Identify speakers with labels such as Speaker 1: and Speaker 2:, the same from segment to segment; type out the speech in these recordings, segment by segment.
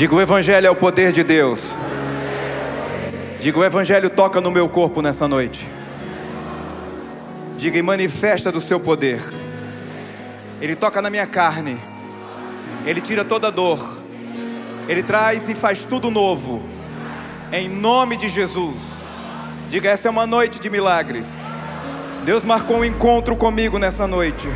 Speaker 1: Diga: o Evangelho é o poder de Deus. Diga: o Evangelho toca no meu corpo nessa noite. Diga: e manifesta do seu poder. Ele toca na minha carne. Ele tira toda dor. Ele traz e faz tudo novo. Em nome de Jesus. Diga: essa é uma noite de milagres. Deus marcou um encontro comigo nessa noite.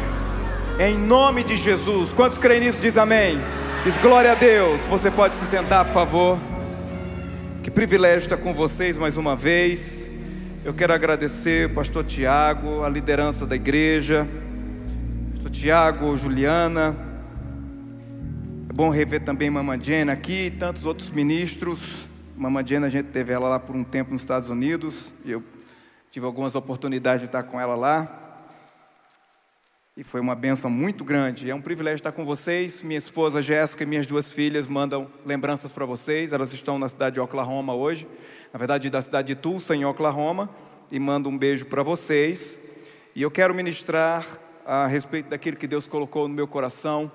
Speaker 1: Em nome de Jesus. Quantos creem nisso? Diz amém. Diz glória a Deus. Você pode se sentar, por favor. Que privilégio estar com vocês mais uma vez. Eu quero agradecer o pastor Tiago, a liderança da igreja, pastor Tiago, Juliana. É bom rever também Mama Jane aqui e tantos outros ministros. Mama Jane, a gente teve ela lá por um tempo nos Estados Unidos e eu tive algumas oportunidades de estar com ela lá. E foi uma benção muito grande. É um privilégio estar com vocês. Minha esposa Jéssica e minhas duas filhas mandam lembranças para vocês. Elas estão na cidade de Oklahoma hoje. Na verdade, da cidade de Tulsa, em Oklahoma. E mando um beijo para vocês. E eu quero ministrar a respeito daquilo que Deus colocou no meu coração.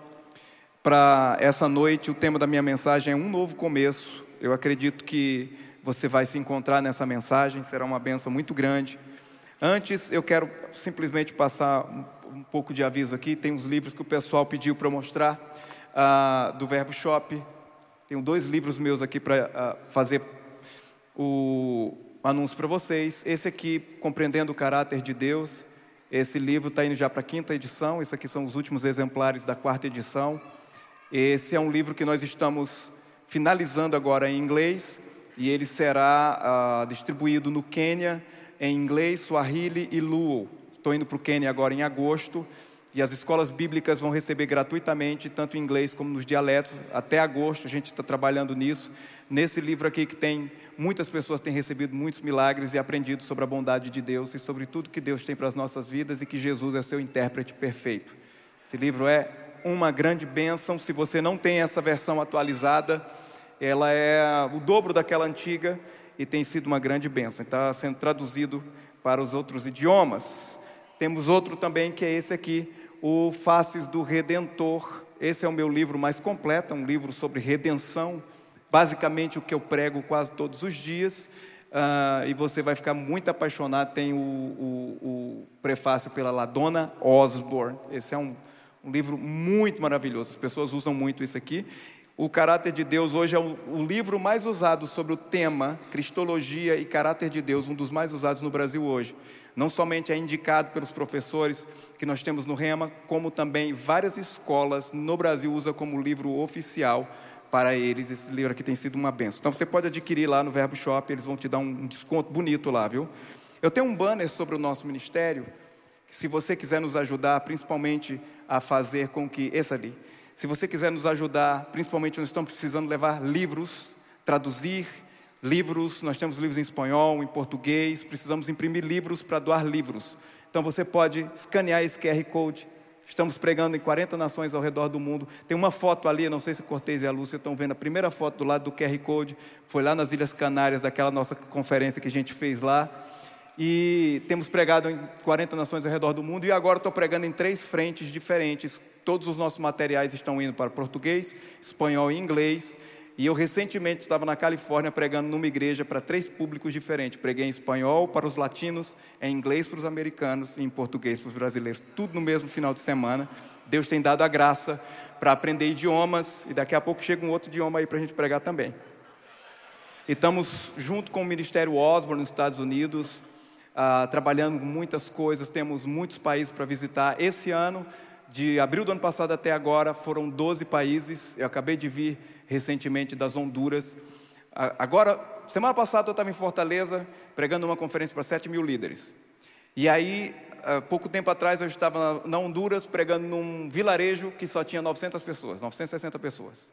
Speaker 1: Para essa noite, o tema da minha mensagem é um novo começo. Eu acredito que você vai se encontrar nessa mensagem. Será uma benção muito grande. Antes, eu quero simplesmente passar um pouco de aviso aqui. Tem uns livros que o pessoal pediu para mostrar uh, do Verbo Shop. Tenho dois livros meus aqui para uh, ah, fazer o anúncio para vocês. Esse aqui, Compreendendo o Caráter de Deus. Esse livro está indo já para a quinta edição. Esses aqui são os últimos exemplares da quarta edição. Esse é um livro que nós estamos finalizando agora em inglês e ele será uh, distribuído no Quênia em inglês, Swahili e Luo. Estou indo para o Quênia agora em agosto e as escolas bíblicas vão receber gratuitamente, tanto em inglês como nos dialetos. Até agosto a gente está trabalhando nisso. Nesse livro aqui que tem muitas pessoas têm recebido muitos milagres e aprendido sobre a bondade de Deus e sobre tudo que Deus tem para as nossas vidas e que Jesus é seu intérprete perfeito. Esse livro é uma grande bênção. Se você não tem essa versão atualizada, ela é o dobro daquela antiga e tem sido uma grande bênção. Está sendo traduzido para os outros idiomas. Temos outro também que é esse aqui, o Faces do Redentor. Esse é o meu livro mais completo, é um livro sobre redenção, basicamente o que eu prego quase todos os dias. Uh, e você vai ficar muito apaixonado. Tem o, o, o prefácio pela Ladona Osborne. Esse é um, um, livro muito maravilhoso. As pessoas usam muito isso aqui. O Caráter de Deus hoje é o, o livro mais usado sobre o tema Cristologia e Caráter de Deus, um dos mais usados no Brasil hoje. Não somente é indicado pelos professores que nós temos no Rema, como também várias escolas no Brasil usam como livro oficial para eles. Esse livro aqui tem sido uma benção. Então você pode adquirir lá no Verbo Shop, eles vão te dar um desconto bonito lá, viu? Eu tenho um banner sobre o nosso ministério, que se você quiser nos ajudar, principalmente a fazer com que. Esse ali. Se você quiser nos ajudar, principalmente nós estamos precisando levar livros, traduzir livros, nós temos livros em espanhol, em português, precisamos imprimir livros para doar livros. Então você pode escanear esse QR Code. Estamos pregando em 40 nações ao redor do mundo. Tem uma foto ali, não sei se o Cortez e a Lúcia estão vendo, a primeira foto do lado do QR Code foi lá nas Ilhas Canárias, daquela nossa conferência que a gente fez lá. E temos pregado em 40 nações ao redor do mundo e agora estou pregando em três frentes diferentes. Todos os nossos materiais estão indo para português, espanhol e inglês. E eu recentemente estava na Califórnia pregando numa igreja para três públicos diferentes. Preguei em espanhol para os latinos, em inglês para os americanos e em português para os brasileiros. Tudo no mesmo final de semana. Deus tem dado a graça para aprender idiomas e daqui a pouco chega um outro idioma aí para a gente pregar também. E estamos junto com o Ministério Osborne nos Estados Unidos, uh, trabalhando muitas coisas. Temos muitos países para visitar. Esse ano, de abril do ano passado até agora, foram 12 países. Eu acabei de vir recentemente das Honduras. Agora, semana passada eu estava em Fortaleza pregando uma conferência para 7 mil líderes. E aí, pouco tempo atrás, eu estava na Honduras pregando num vilarejo que só tinha 900 pessoas, 960 pessoas.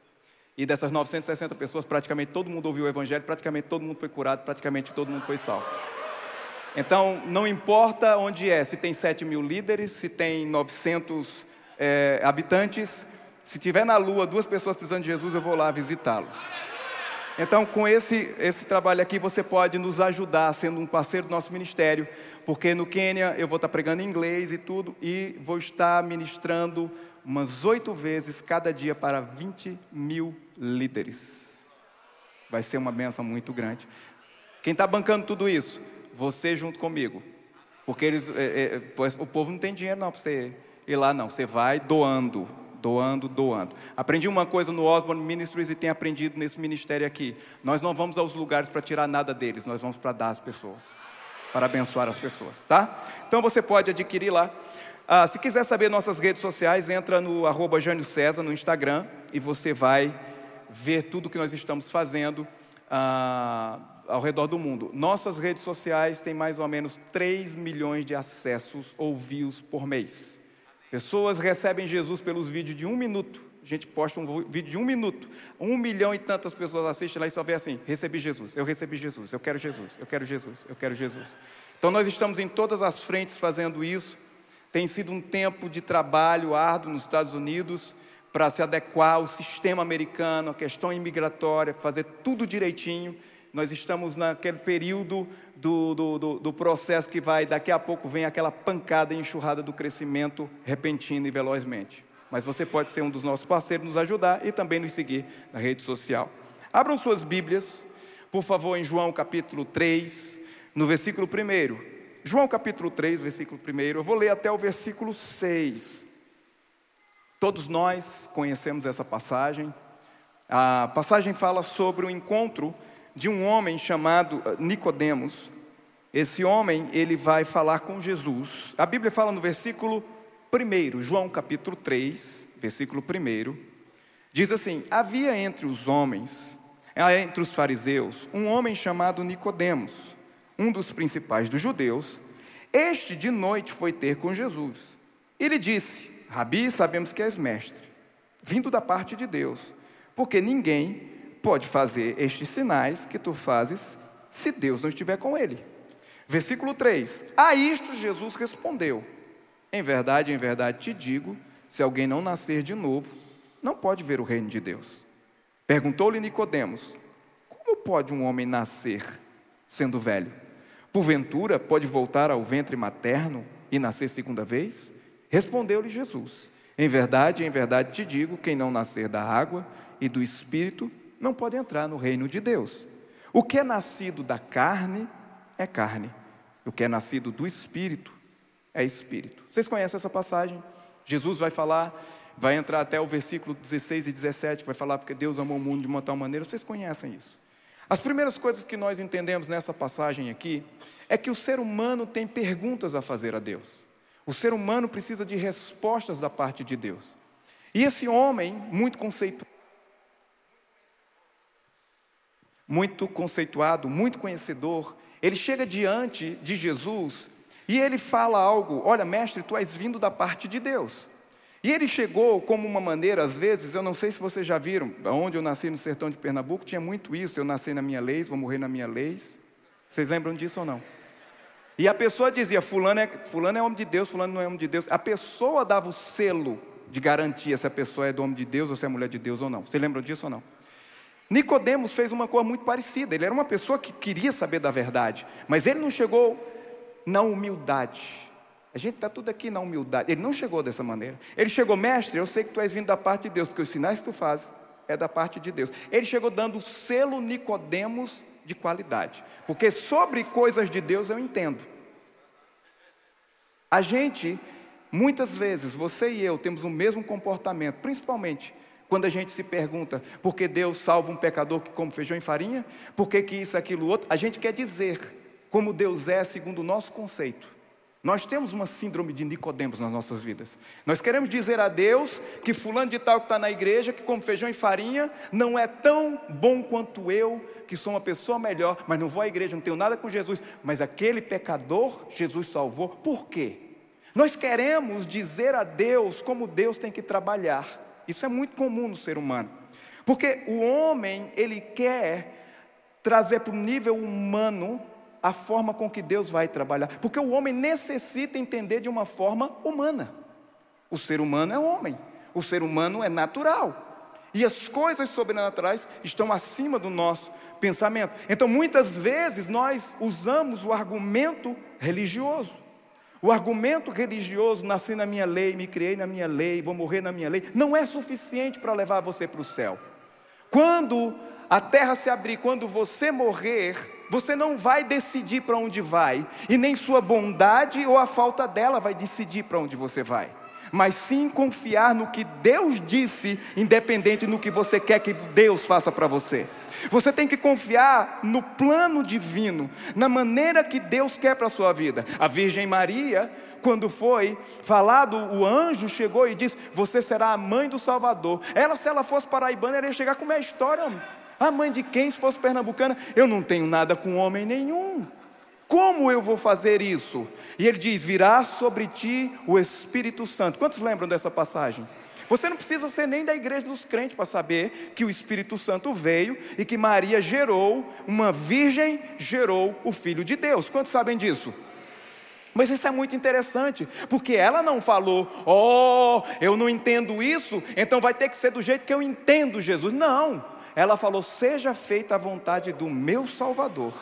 Speaker 1: E dessas 960 pessoas, praticamente todo mundo ouviu o Evangelho, praticamente todo mundo foi curado, praticamente todo mundo foi salvo. Então, não importa onde é, se tem 7 mil líderes, se tem 900 é, habitantes, se tiver na lua duas pessoas precisando de Jesus, eu vou lá visitá-los. Então, com esse, esse trabalho aqui, você pode nos ajudar sendo um parceiro do nosso ministério, porque no Quênia eu vou estar pregando em inglês e tudo, e vou estar ministrando umas oito vezes cada dia para 20 mil líderes. Vai ser uma benção muito grande. Quem está bancando tudo isso? Você junto comigo. Porque eles, é, é, o povo não tem dinheiro não para você ir lá, não. Você vai doando doando, doando. Aprendi uma coisa no Osborne Ministries e tenho aprendido nesse ministério aqui. Nós não vamos aos lugares para tirar nada deles, nós vamos para dar às pessoas, para abençoar as pessoas, tá? Então você pode adquirir lá. Ah, se quiser saber nossas redes sociais, entra no arroba Jânio César no Instagram e você vai ver tudo que nós estamos fazendo ah, ao redor do mundo. Nossas redes sociais têm mais ou menos 3 milhões de acessos ou views por mês. Pessoas recebem Jesus pelos vídeos de um minuto. A gente posta um vídeo de um minuto. Um milhão e tantas pessoas assistem lá e só vê assim: recebi Jesus, eu recebi Jesus, eu quero Jesus, eu quero Jesus, eu quero Jesus. Então nós estamos em todas as frentes fazendo isso. Tem sido um tempo de trabalho árduo nos Estados Unidos para se adequar ao sistema americano, a questão imigratória, fazer tudo direitinho. Nós estamos naquele período do, do, do, do, processo que vai, daqui a pouco vem aquela pancada enxurrada do crescimento repentino e velozmente. Mas você pode ser um dos nossos parceiros, nos ajudar e também nos seguir na rede social. Abram suas Bíblias, por favor, em João capítulo 3, no versículo 1. João capítulo 3, versículo 1. Eu vou ler até o versículo 6. Todos nós conhecemos essa passagem. A passagem fala sobre o encontro de um homem chamado eh, Nicodemos. Esse homem, ele vai falar com Jesus. A Bíblia fala no versículo 1, João capítulo 3, versículo 1, diz assim: Havia entre os homens, eh, entre os fariseus, um homem chamado Nicodemos, um dos principais dos judeus. Este de noite foi ter com Jesus. Ele disse: Rabi, sabemos que és mestre, vindo da parte de Deus, porque ninguém pode fazer estes sinais que tu fazes se Deus não estiver com ele. Versículo 3: A isto Jesus respondeu: Em verdade, em verdade te digo, se alguém não nascer de novo, não pode ver o reino de Deus. Perguntou-lhe Nicodemos: Como pode um homem nascer sendo velho? Porventura pode voltar ao ventre materno e nascer segunda vez? Respondeu-lhe Jesus: Em verdade, em verdade te digo, quem não nascer da água e do espírito não pode entrar no reino de Deus. O que é nascido da carne é carne, o que é nascido do espírito é espírito. Vocês conhecem essa passagem? Jesus vai falar, vai entrar até o versículo 16 e 17, vai falar porque Deus amou o mundo de uma tal maneira. Vocês conhecem isso? As primeiras coisas que nós entendemos nessa passagem aqui é que o ser humano tem perguntas a fazer a Deus. O ser humano precisa de respostas da parte de Deus. E esse homem, muito conceituado, muito conceituado, muito conhecedor, ele chega diante de Jesus e ele fala algo: Olha, mestre, tu és vindo da parte de Deus. E ele chegou como uma maneira, às vezes, eu não sei se vocês já viram, onde eu nasci no sertão de Pernambuco, tinha muito isso. Eu nasci na minha lei, vou morrer na minha lei. Vocês lembram disso ou não? E a pessoa dizia: fulano é, fulano é homem de Deus, Fulano não é homem de Deus. A pessoa dava o selo de garantia se a pessoa é do homem de Deus ou se é mulher de Deus ou não. Vocês lembram disso ou não? Nicodemos fez uma coisa muito parecida. Ele era uma pessoa que queria saber da verdade, mas ele não chegou na humildade. A gente está tudo aqui na humildade. Ele não chegou dessa maneira. Ele chegou, mestre, eu sei que tu és vindo da parte de Deus, porque os sinais que tu fazes é da parte de Deus. Ele chegou dando o selo Nicodemos de qualidade, porque sobre coisas de Deus eu entendo. A gente, muitas vezes, você e eu temos o mesmo comportamento, principalmente quando a gente se pergunta por que Deus salva um pecador que come feijão e farinha, por que, que isso, aquilo, outro, a gente quer dizer como Deus é segundo o nosso conceito. Nós temos uma síndrome de Nicodemos nas nossas vidas. Nós queremos dizer a Deus que fulano de tal que está na igreja, que come feijão e farinha, não é tão bom quanto eu, que sou uma pessoa melhor, mas não vou à igreja, não tenho nada com Jesus. Mas aquele pecador, Jesus salvou. Por quê? Nós queremos dizer a Deus como Deus tem que trabalhar. Isso é muito comum no ser humano. Porque o homem, ele quer trazer para o nível humano a forma com que Deus vai trabalhar. Porque o homem necessita entender de uma forma humana. O ser humano é homem, o ser humano é natural. E as coisas sobrenaturais estão acima do nosso pensamento. Então, muitas vezes nós usamos o argumento religioso. O argumento religioso, nasci na minha lei, me criei na minha lei, vou morrer na minha lei, não é suficiente para levar você para o céu. Quando a terra se abrir, quando você morrer, você não vai decidir para onde vai, e nem sua bondade ou a falta dela vai decidir para onde você vai mas sim confiar no que Deus disse, independente do que você quer que Deus faça para você. Você tem que confiar no plano divino, na maneira que Deus quer para a sua vida. A Virgem Maria, quando foi falado, o anjo chegou e disse: Você será a mãe do Salvador. Ela, se ela fosse paraibana, ela ia chegar com uma história. A mãe de quem, se fosse pernambucana? Eu não tenho nada com homem nenhum. Como eu vou fazer isso? E ele diz: Virá sobre ti o Espírito Santo. Quantos lembram dessa passagem? Você não precisa ser nem da igreja dos crentes para saber que o Espírito Santo veio e que Maria gerou, uma virgem gerou o Filho de Deus. Quantos sabem disso? Mas isso é muito interessante, porque ela não falou, oh, eu não entendo isso, então vai ter que ser do jeito que eu entendo Jesus. Não, ela falou, seja feita a vontade do meu Salvador.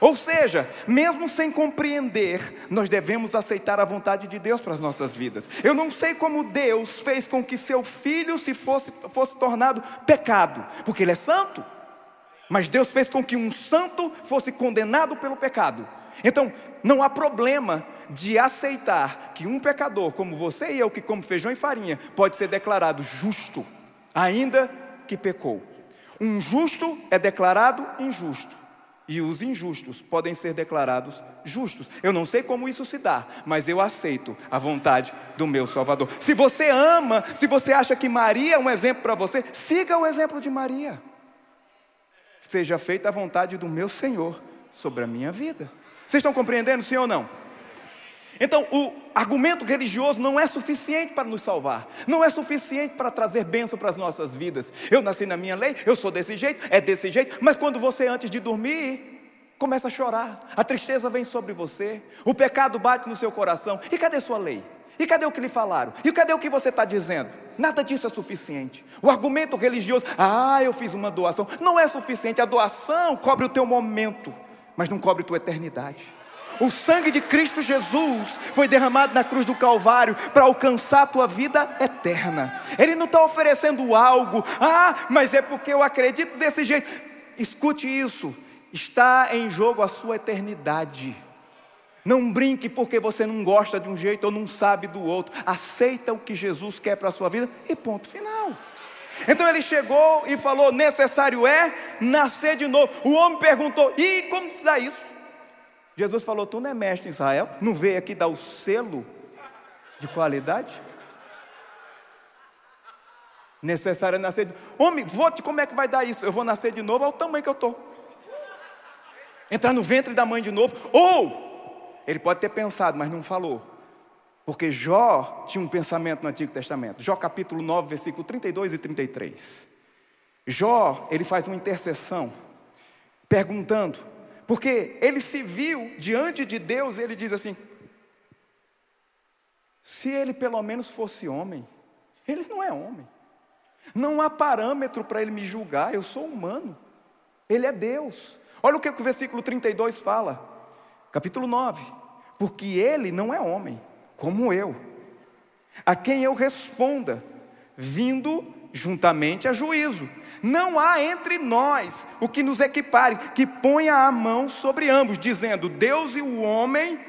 Speaker 1: Ou seja, mesmo sem compreender, nós devemos aceitar a vontade de Deus para as nossas vidas. Eu não sei como Deus fez com que seu filho se fosse, fosse tornado pecado, porque ele é santo. Mas Deus fez com que um santo fosse condenado pelo pecado. Então, não há problema de aceitar que um pecador como você e eu, que come feijão e farinha, pode ser declarado justo, ainda que pecou. Um justo é declarado injusto e os injustos podem ser declarados justos. Eu não sei como isso se dá, mas eu aceito a vontade do meu Salvador. Se você ama, se você acha que Maria é um exemplo para você, siga o exemplo de Maria. Seja feita a vontade do meu Senhor sobre a minha vida. Vocês estão compreendendo, sim ou não? Então, o argumento religioso não é suficiente para nos salvar, não é suficiente para trazer bênção para as nossas vidas. Eu nasci na minha lei, eu sou desse jeito, é desse jeito, mas quando você, antes de dormir, começa a chorar, a tristeza vem sobre você, o pecado bate no seu coração, e cadê sua lei? E cadê o que lhe falaram? E cadê o que você está dizendo? Nada disso é suficiente. O argumento religioso, ah, eu fiz uma doação, não é suficiente. A doação cobre o teu momento, mas não cobre a tua eternidade. O sangue de Cristo Jesus foi derramado na cruz do Calvário para alcançar a tua vida eterna. Ele não está oferecendo algo, ah, mas é porque eu acredito desse jeito. Escute isso, está em jogo a sua eternidade. Não brinque porque você não gosta de um jeito ou não sabe do outro. Aceita o que Jesus quer para a sua vida e ponto final. Então ele chegou e falou: necessário é nascer de novo. O homem perguntou: e como se dá isso? Jesus falou: Tu não é mestre em Israel? Não veio aqui dar o selo de qualidade? Necessário é nascer de Homem, vote como é que vai dar isso? Eu vou nascer de novo ao tamanho que eu estou. Entrar no ventre da mãe de novo. Ou, ele pode ter pensado, mas não falou. Porque Jó tinha um pensamento no Antigo Testamento. Jó capítulo 9, versículo 32 e 33. Jó, ele faz uma intercessão, perguntando: porque ele se viu diante de Deus, ele diz assim: se ele pelo menos fosse homem, ele não é homem. Não há parâmetro para ele me julgar, eu sou humano. Ele é Deus. Olha o que o versículo 32 fala, capítulo 9: porque ele não é homem, como eu, a quem eu responda, vindo juntamente a juízo. Não há entre nós o que nos equipare, que ponha a mão sobre ambos, dizendo: Deus e o homem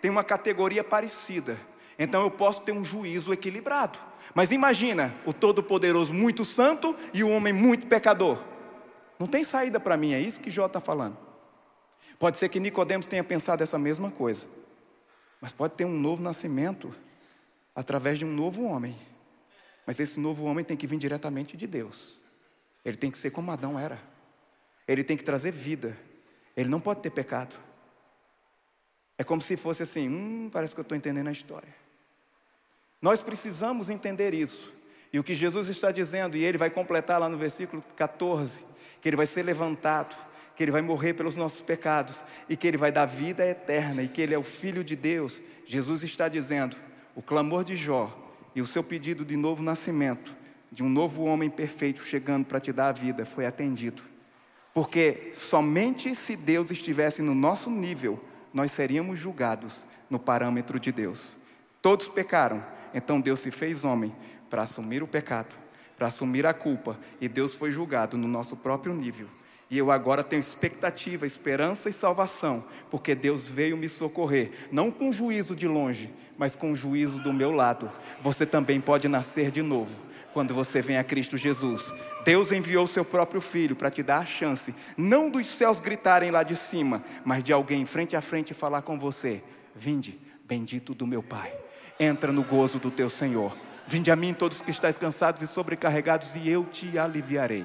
Speaker 1: têm uma categoria parecida. Então eu posso ter um juízo equilibrado. Mas imagina o Todo-Poderoso muito santo e o homem muito pecador. Não tem saída para mim, é isso que Jó está falando. Pode ser que Nicodemos tenha pensado essa mesma coisa. Mas pode ter um novo nascimento através de um novo homem. Mas esse novo homem tem que vir diretamente de Deus. Ele tem que ser como Adão era. Ele tem que trazer vida. Ele não pode ter pecado. É como se fosse assim: hum, parece que eu estou entendendo a história. Nós precisamos entender isso. E o que Jesus está dizendo, e ele vai completar lá no versículo 14: que ele vai ser levantado, que ele vai morrer pelos nossos pecados, e que ele vai dar vida eterna, e que ele é o Filho de Deus. Jesus está dizendo: o clamor de Jó e o seu pedido de novo nascimento de um novo homem perfeito chegando para te dar a vida foi atendido. Porque somente se Deus estivesse no nosso nível, nós seríamos julgados no parâmetro de Deus. Todos pecaram, então Deus se fez homem para assumir o pecado, para assumir a culpa, e Deus foi julgado no nosso próprio nível. E eu agora tenho expectativa, esperança e salvação, porque Deus veio me socorrer, não com juízo de longe, mas com juízo do meu lado. Você também pode nascer de novo quando você vem a Cristo Jesus. Deus enviou seu próprio filho para te dar a chance, não dos céus gritarem lá de cima, mas de alguém frente a frente falar com você: Vinde, bendito do meu Pai, entra no gozo do teu Senhor. Vinde a mim, todos que estáis cansados e sobrecarregados, e eu te aliviarei.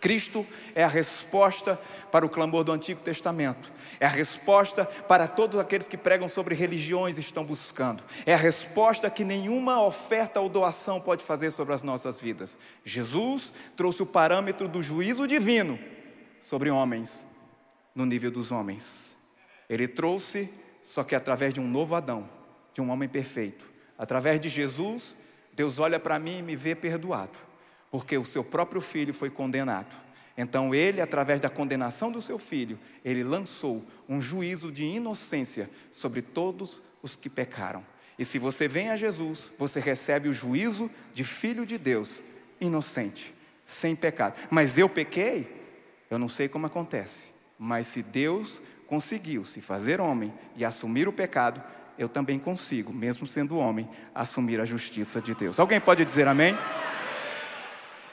Speaker 1: Cristo é a resposta para o clamor do Antigo Testamento, é a resposta para todos aqueles que pregam sobre religiões e estão buscando, é a resposta que nenhuma oferta ou doação pode fazer sobre as nossas vidas. Jesus trouxe o parâmetro do juízo divino sobre homens, no nível dos homens. Ele trouxe, só que através de um novo Adão, de um homem perfeito. Através de Jesus, Deus olha para mim e me vê perdoado porque o seu próprio filho foi condenado. Então ele, através da condenação do seu filho, ele lançou um juízo de inocência sobre todos os que pecaram. E se você vem a Jesus, você recebe o juízo de filho de Deus, inocente, sem pecado. Mas eu pequei? Eu não sei como acontece. Mas se Deus conseguiu se fazer homem e assumir o pecado, eu também consigo, mesmo sendo homem, assumir a justiça de Deus. Alguém pode dizer amém?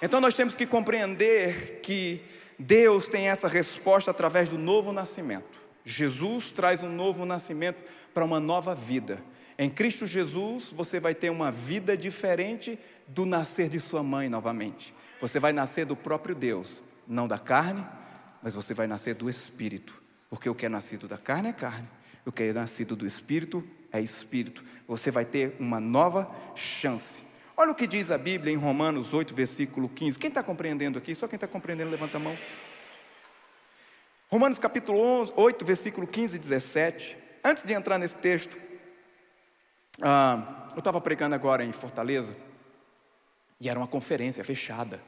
Speaker 1: Então nós temos que compreender que Deus tem essa resposta através do novo nascimento. Jesus traz um novo nascimento para uma nova vida. Em Cristo Jesus, você vai ter uma vida diferente do nascer de sua mãe novamente. Você vai nascer do próprio Deus, não da carne, mas você vai nascer do Espírito. Porque o que é nascido da carne é carne, o que é nascido do Espírito é Espírito. Você vai ter uma nova chance. Olha o que diz a Bíblia em Romanos 8, versículo 15. Quem está compreendendo aqui? Só quem está compreendendo, levanta a mão. Romanos capítulo 11, 8, versículo 15 e 17. Antes de entrar nesse texto, ah, eu estava pregando agora em Fortaleza, e era uma conferência fechada,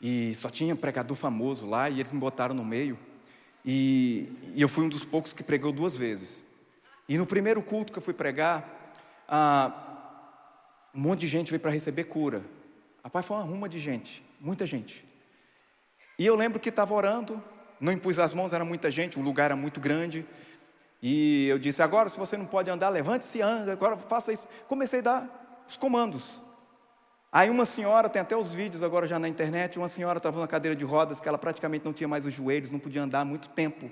Speaker 1: e só tinha pregador famoso lá, e eles me botaram no meio, e, e eu fui um dos poucos que pregou duas vezes. E no primeiro culto que eu fui pregar, ah, um monte de gente veio para receber cura. Rapaz, foi uma ruma de gente, muita gente. E eu lembro que estava orando, não impus as mãos, era muita gente, o lugar era muito grande. E eu disse: agora, se você não pode andar, levante-se e anda, agora faça isso. Comecei a dar os comandos. Aí uma senhora, tem até os vídeos agora já na internet, uma senhora estava na cadeira de rodas, que ela praticamente não tinha mais os joelhos, não podia andar há muito tempo.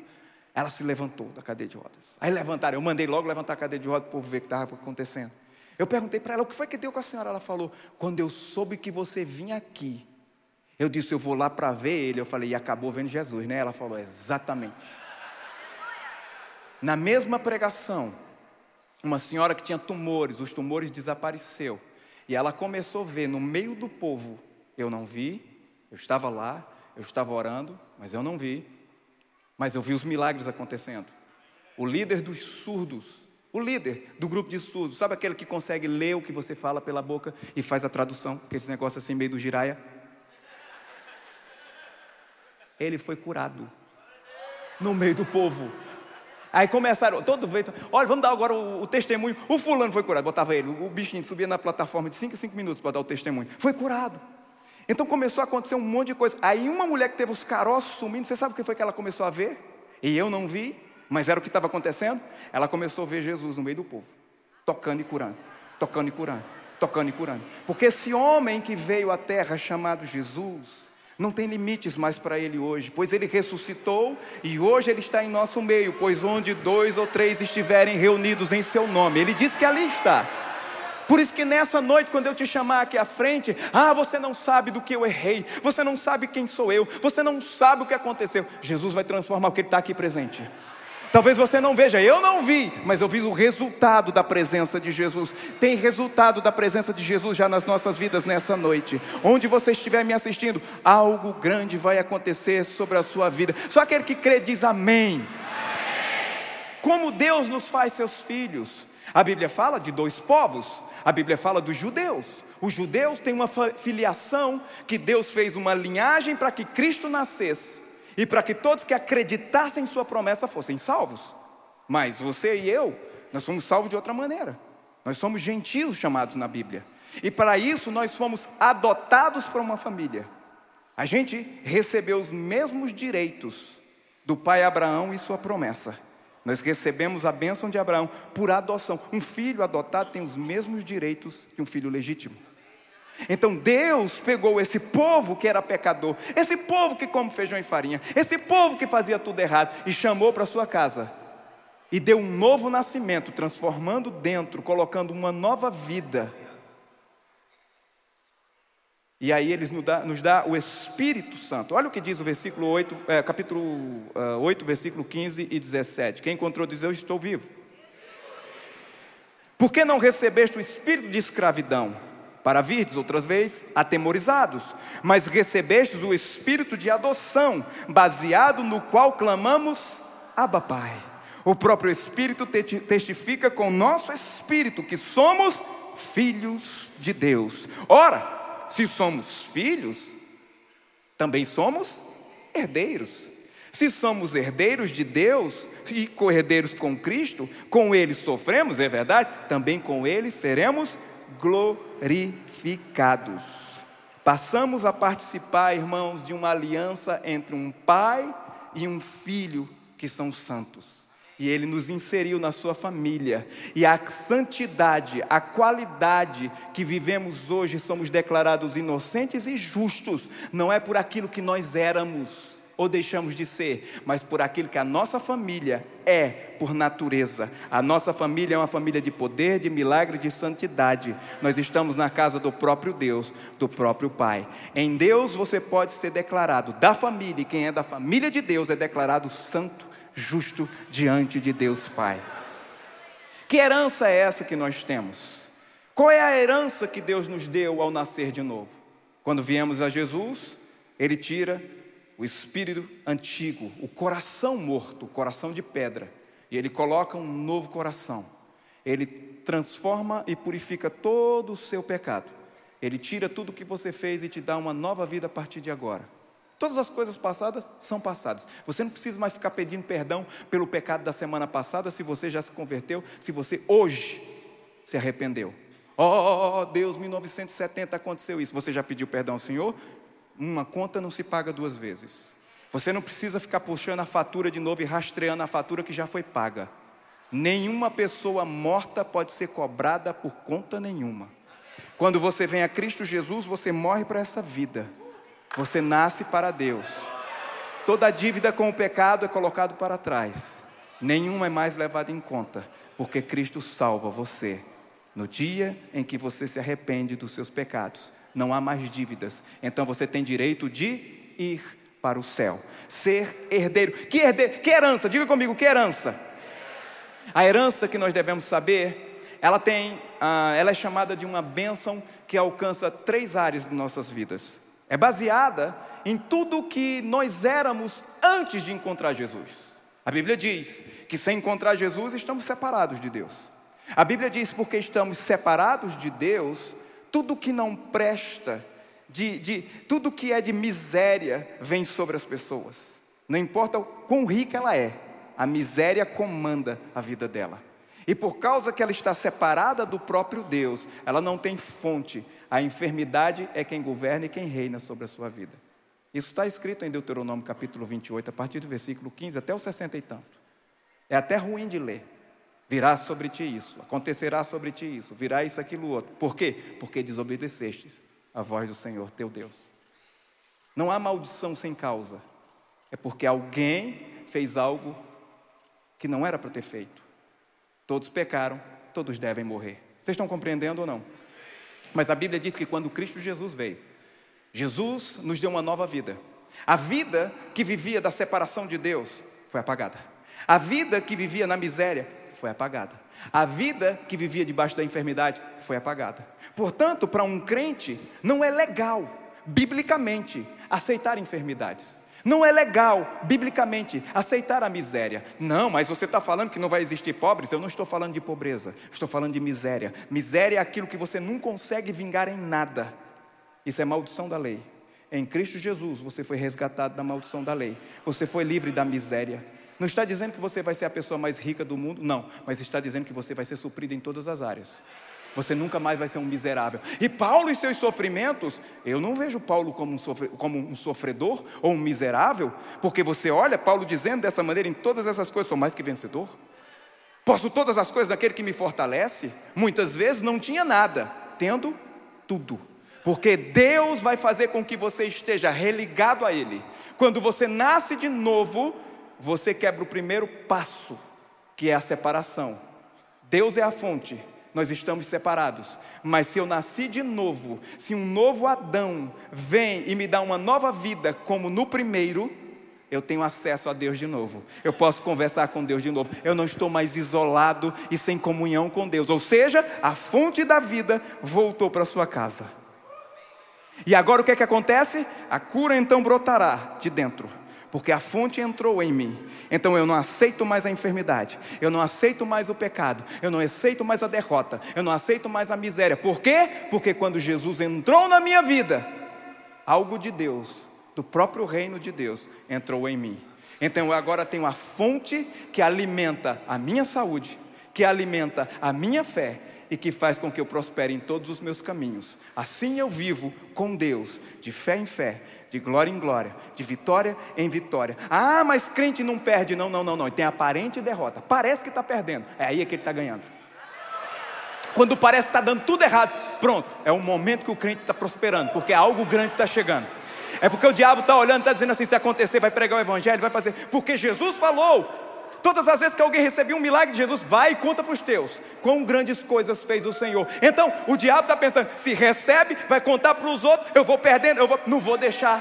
Speaker 1: Ela se levantou da cadeira de rodas. Aí levantaram, eu mandei logo levantar a cadeira de rodas para o povo ver o que estava acontecendo. Eu perguntei para ela o que foi que deu com a senhora. Ela falou: quando eu soube que você vinha aqui, eu disse: eu vou lá para ver ele. Eu falei: e acabou vendo Jesus, né? Ela falou: exatamente. Na mesma pregação, uma senhora que tinha tumores, os tumores desapareceu. E ela começou a ver no meio do povo. Eu não vi, eu estava lá, eu estava orando, mas eu não vi. Mas eu vi os milagres acontecendo. O líder dos surdos o líder do grupo de surdos, sabe aquele que consegue ler o que você fala pela boca e faz a tradução, aquele negócio assim meio do giraia? Ele foi curado no meio do povo. Aí começaram, todo vez, olha, vamos dar agora o, o, testemunho. O fulano foi curado, botava ele, o bichinho subia na plataforma de 5 em 5 minutos para dar o testemunho. Foi curado. Então começou a acontecer um monte de coisa. Aí uma mulher que teve os caroços sumindo, você sabe o que foi que ela começou a ver? E eu não vi mas era o que estava acontecendo. Ela começou a ver Jesus no meio do povo, tocando e curando, tocando e curando, tocando e curando. Porque esse homem que veio à terra chamado Jesus, não tem limites mais para ele hoje, pois ele ressuscitou e hoje ele está em nosso meio, pois onde dois ou três estiverem reunidos em seu nome, ele diz que ali está. Por isso que nessa noite, quando eu te chamar aqui à frente, ah, você não sabe do que eu errei, você não sabe quem sou eu, você não sabe o que aconteceu. Jesus vai transformar o que está aqui presente. Talvez você não veja, eu não vi, mas eu vi o resultado da presença de Jesus. Tem resultado da presença de Jesus já nas nossas vidas nessa noite. Onde você estiver me assistindo, algo grande vai acontecer sobre a sua vida. Só aquele que crê diz amém. Como Deus nos faz seus filhos. A Bíblia fala de dois povos. A Bíblia fala dos judeus. Os judeus têm uma filiação que Deus fez uma linhagem para que Cristo nascesse e para que todos que acreditassem em Sua promessa fossem salvos. Mas você e eu, nós somos salvos de outra maneira. Nós somos gentios chamados na Bíblia. E para isso nós fomos adotados por uma família. A gente recebeu os mesmos direitos do pai Abraão e sua promessa. Nós recebemos a bênção de Abraão por adoção. Um filho adotado tem os mesmos direitos que um filho legítimo. Então Deus pegou esse povo que era pecador, esse povo que come feijão e farinha, esse povo que fazia tudo errado e chamou para sua casa e deu um novo nascimento, transformando dentro, colocando uma nova vida. E aí eles nos dá, nos dá, o Espírito Santo. Olha o que diz o versículo 8, é, capítulo uh, 8, versículo 15 e 17. Quem encontrou diz: Eu estou vivo. Por que não recebeste o espírito de escravidão? Para virdes outras vezes atemorizados, mas recebestes o espírito de adoção, baseado no qual clamamos: Abba, Pai. O próprio Espírito testifica com nosso espírito que somos filhos de Deus. Ora, se somos filhos, também somos herdeiros. Se somos herdeiros de Deus e co-herdeiros com Cristo, com Ele sofremos, é verdade, também com Ele seremos glorificados. Passamos a participar, irmãos, de uma aliança entre um pai e um filho que são santos. E Ele nos inseriu na sua família, e a santidade, a qualidade que vivemos hoje, somos declarados inocentes e justos, não é por aquilo que nós éramos ou deixamos de ser, mas por aquilo que a nossa família é por natureza. A nossa família é uma família de poder, de milagre, de santidade. Nós estamos na casa do próprio Deus, do próprio Pai. Em Deus você pode ser declarado da família, e quem é da família de Deus é declarado santo justo diante de Deus Pai. Que herança é essa que nós temos? Qual é a herança que Deus nos deu ao nascer de novo? Quando viemos a Jesus, Ele tira o espírito antigo, o coração morto, o coração de pedra, e Ele coloca um novo coração. Ele transforma e purifica todo o seu pecado. Ele tira tudo o que você fez e te dá uma nova vida a partir de agora. Todas as coisas passadas são passadas. Você não precisa mais ficar pedindo perdão pelo pecado da semana passada se você já se converteu, se você hoje se arrependeu. Oh, Deus, 1970 aconteceu isso. Você já pediu perdão ao Senhor? Uma conta não se paga duas vezes. Você não precisa ficar puxando a fatura de novo e rastreando a fatura que já foi paga. Nenhuma pessoa morta pode ser cobrada por conta nenhuma. Quando você vem a Cristo Jesus, você morre para essa vida. Você nasce para Deus. Toda dívida com o pecado é colocado para trás. Nenhuma é mais levada em conta, porque Cristo salva você. No dia em que você se arrepende dos seus pecados, não há mais dívidas. Então você tem direito de ir para o céu, ser herdeiro. Que herdeiro? Que herança? Diga comigo, que herança? A herança que nós devemos saber, ela tem, ah, ela é chamada de uma bênção que alcança três áreas de nossas vidas é baseada em tudo que nós éramos antes de encontrar Jesus. A Bíblia diz que sem encontrar Jesus estamos separados de Deus. A Bíblia diz porque estamos separados de Deus, tudo que não presta, de, de, tudo que é de miséria vem sobre as pessoas. Não importa o quão rica ela é, a miséria comanda a vida dela. E por causa que ela está separada do próprio Deus, ela não tem fonte, a enfermidade é quem governa e quem reina sobre a sua vida. Isso está escrito em Deuteronômio capítulo 28, a partir do versículo 15 até o 60 e tanto. É até ruim de ler. Virá sobre ti isso, acontecerá sobre ti isso, virá isso, aquilo, outro. Por quê? Porque desobedecestes a voz do Senhor teu Deus. Não há maldição sem causa. É porque alguém fez algo que não era para ter feito. Todos pecaram, todos devem morrer. Vocês estão compreendendo ou não? Mas a Bíblia diz que quando Cristo Jesus veio, Jesus nos deu uma nova vida. A vida que vivia da separação de Deus foi apagada. A vida que vivia na miséria foi apagada. A vida que vivia debaixo da enfermidade foi apagada. Portanto, para um crente, não é legal biblicamente, aceitar enfermidades. Não é legal, biblicamente, aceitar a miséria. Não, mas você está falando que não vai existir pobres? Eu não estou falando de pobreza, estou falando de miséria. Miséria é aquilo que você não consegue vingar em nada. Isso é maldição da lei. Em Cristo Jesus você foi resgatado da maldição da lei. Você foi livre da miséria. Não está dizendo que você vai ser a pessoa mais rica do mundo, não, mas está dizendo que você vai ser suprido em todas as áreas. Você nunca mais vai ser um miserável. E Paulo e seus sofrimentos, eu não vejo Paulo como um, sofre, como um sofredor ou um miserável, porque você olha Paulo dizendo dessa maneira: em todas essas coisas sou mais que vencedor. Posso todas as coisas daquele que me fortalece. Muitas vezes não tinha nada, tendo tudo. Porque Deus vai fazer com que você esteja religado a Ele. Quando você nasce de novo, você quebra o primeiro passo, que é a separação. Deus é a fonte, nós estamos separados. Mas se eu nasci de novo, se um novo Adão vem e me dá uma nova vida, como no primeiro, eu tenho acesso a Deus de novo. Eu posso conversar com Deus de novo. Eu não estou mais isolado e sem comunhão com Deus. Ou seja, a fonte da vida voltou para sua casa. E agora o que é que acontece? A cura então brotará de dentro porque a fonte entrou em mim. Então eu não aceito mais a enfermidade, eu não aceito mais o pecado, eu não aceito mais a derrota, eu não aceito mais a miséria. Por quê? Porque quando Jesus entrou na minha vida, algo de Deus, do próprio reino de Deus, entrou em mim. Então eu agora tenho a fonte que alimenta a minha saúde, que alimenta a minha fé e que faz com que eu prospere em todos os meus caminhos. Assim eu vivo com Deus, de fé em fé, de glória em glória, de vitória em vitória. Ah, mas crente não perde, não, não, não, não. Tem aparente derrota. Parece que está perdendo. É aí que ele está ganhando. Quando parece que está dando tudo errado, pronto, é o momento que o crente está prosperando, porque algo grande está chegando. É porque o diabo está olhando, está dizendo assim: se acontecer, vai pregar o evangelho, vai fazer. Porque Jesus falou, Todas as vezes que alguém recebia um milagre de Jesus, vai e conta para os teus. Quão grandes coisas fez o Senhor. Então, o diabo está pensando: se recebe, vai contar para os outros, eu vou perdendo, eu vou, não vou deixar.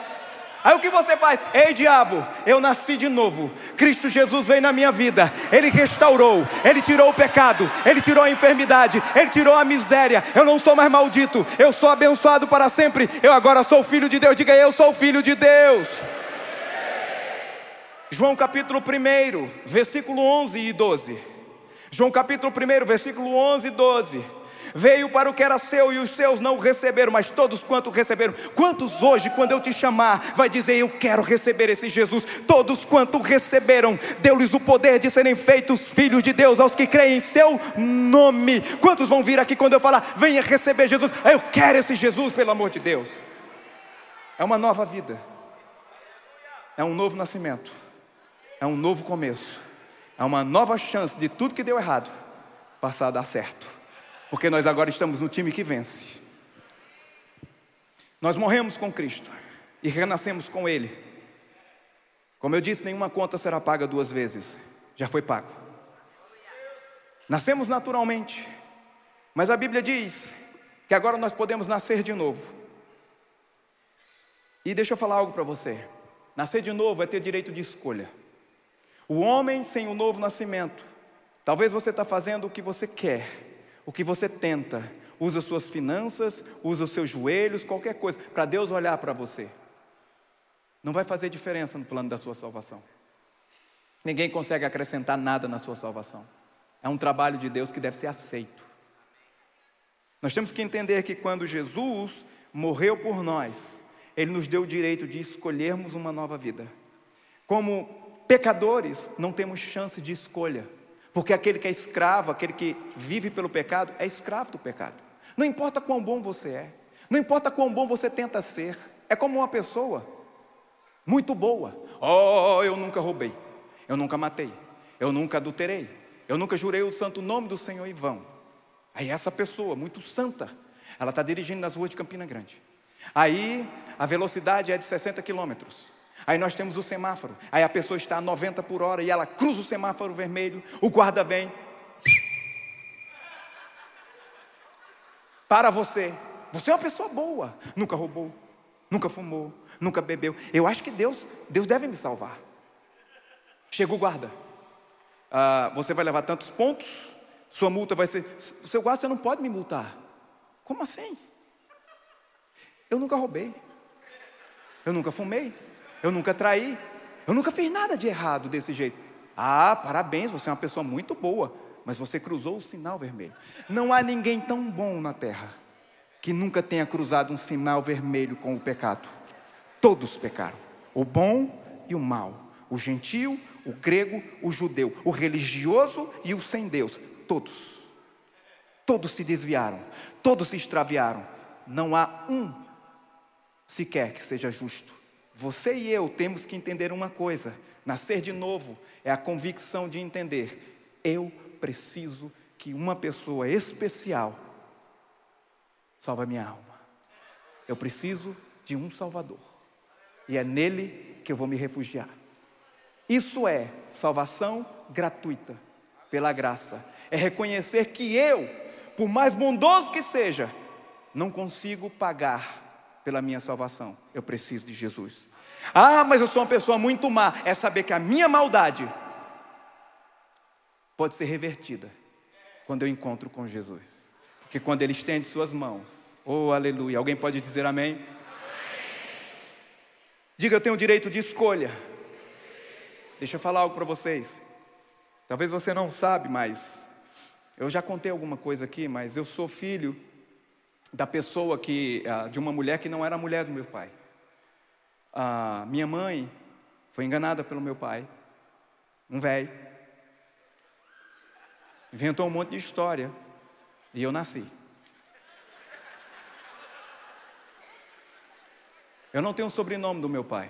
Speaker 1: Aí o que você faz? Ei, diabo, eu nasci de novo. Cristo Jesus veio na minha vida. Ele restaurou, ele tirou o pecado, ele tirou a enfermidade, ele tirou a miséria. Eu não sou mais maldito, eu sou abençoado para sempre. Eu agora sou filho de Deus. Diga, eu sou filho de Deus. João capítulo 1, versículo 11 e 12. João capítulo 1, versículo 11 e 12. Veio para o que era seu e os seus não o receberam, mas todos quantos receberam. Quantos hoje, quando eu te chamar, vai dizer: Eu quero receber esse Jesus? Todos quantos receberam, deu-lhes o poder de serem feitos filhos de Deus aos que creem em seu nome. Quantos vão vir aqui quando eu falar: Venha receber Jesus? Eu quero esse Jesus, pelo amor de Deus. É uma nova vida, é um novo nascimento é um novo começo, é uma nova chance de tudo que deu errado passar a dar certo, porque nós agora estamos no time que vence. Nós morremos com Cristo e renascemos com Ele. Como eu disse, nenhuma conta será paga duas vezes, já foi pago. Nascemos naturalmente, mas a Bíblia diz que agora nós podemos nascer de novo. E deixa eu falar algo para você: nascer de novo é ter direito de escolha. O homem sem o novo nascimento, talvez você está fazendo o que você quer, o que você tenta, usa suas finanças, usa seus joelhos, qualquer coisa, para Deus olhar para você. Não vai fazer diferença no plano da sua salvação. Ninguém consegue acrescentar nada na sua salvação. É um trabalho de Deus que deve ser aceito. Nós temos que entender que quando Jesus morreu por nós, Ele nos deu o direito de escolhermos uma nova vida. Como Pecadores não temos chance de escolha, porque aquele que é escravo, aquele que vive pelo pecado, é escravo do pecado. Não importa quão bom você é, não importa quão bom você tenta ser, é como uma pessoa muito boa. Oh, eu nunca roubei, eu nunca matei, eu nunca adulterei, eu nunca jurei o santo nome do Senhor em vão. Aí essa pessoa, muito santa, ela está dirigindo nas ruas de Campina Grande. Aí a velocidade é de 60 quilômetros. Aí nós temos o semáforo. Aí a pessoa está a 90 por hora e ela cruza o semáforo vermelho, o guarda vem. Para você. Você é uma pessoa boa. Nunca roubou, nunca fumou, nunca bebeu. Eu acho que Deus, Deus deve me salvar. Chega o guarda. Ah, você vai levar tantos pontos, sua multa vai ser. Seu guarda, você não pode me multar. Como assim? Eu nunca roubei. Eu nunca fumei. Eu nunca traí. Eu nunca fiz nada de errado desse jeito. Ah, parabéns, você é uma pessoa muito boa, mas você cruzou o sinal vermelho. Não há ninguém tão bom na terra que nunca tenha cruzado um sinal vermelho com o pecado. Todos pecaram, o bom e o mal, o gentil, o grego, o judeu, o religioso e o sem Deus, todos. Todos se desviaram, todos se extraviaram. Não há um sequer que seja justo. Você e eu temos que entender uma coisa: nascer de novo é a convicção de entender, eu preciso que uma pessoa especial salve minha alma. Eu preciso de um Salvador. E é nele que eu vou me refugiar. Isso é salvação gratuita, pela graça. É reconhecer que eu, por mais bondoso que seja, não consigo pagar pela minha salvação. Eu preciso de Jesus. Ah, mas eu sou uma pessoa muito má. É saber que a minha maldade pode ser revertida quando eu encontro com Jesus. Porque quando Ele estende Suas mãos, oh aleluia, alguém pode dizer amém? Diga, eu tenho o direito de escolha. Deixa eu falar algo para vocês. Talvez você não sabe, mas eu já contei alguma coisa aqui, mas eu sou filho da pessoa que, ah, de uma mulher que não era a mulher do meu pai. A minha mãe foi enganada pelo meu pai, um velho. Inventou um monte de história e eu nasci. Eu não tenho o sobrenome do meu pai.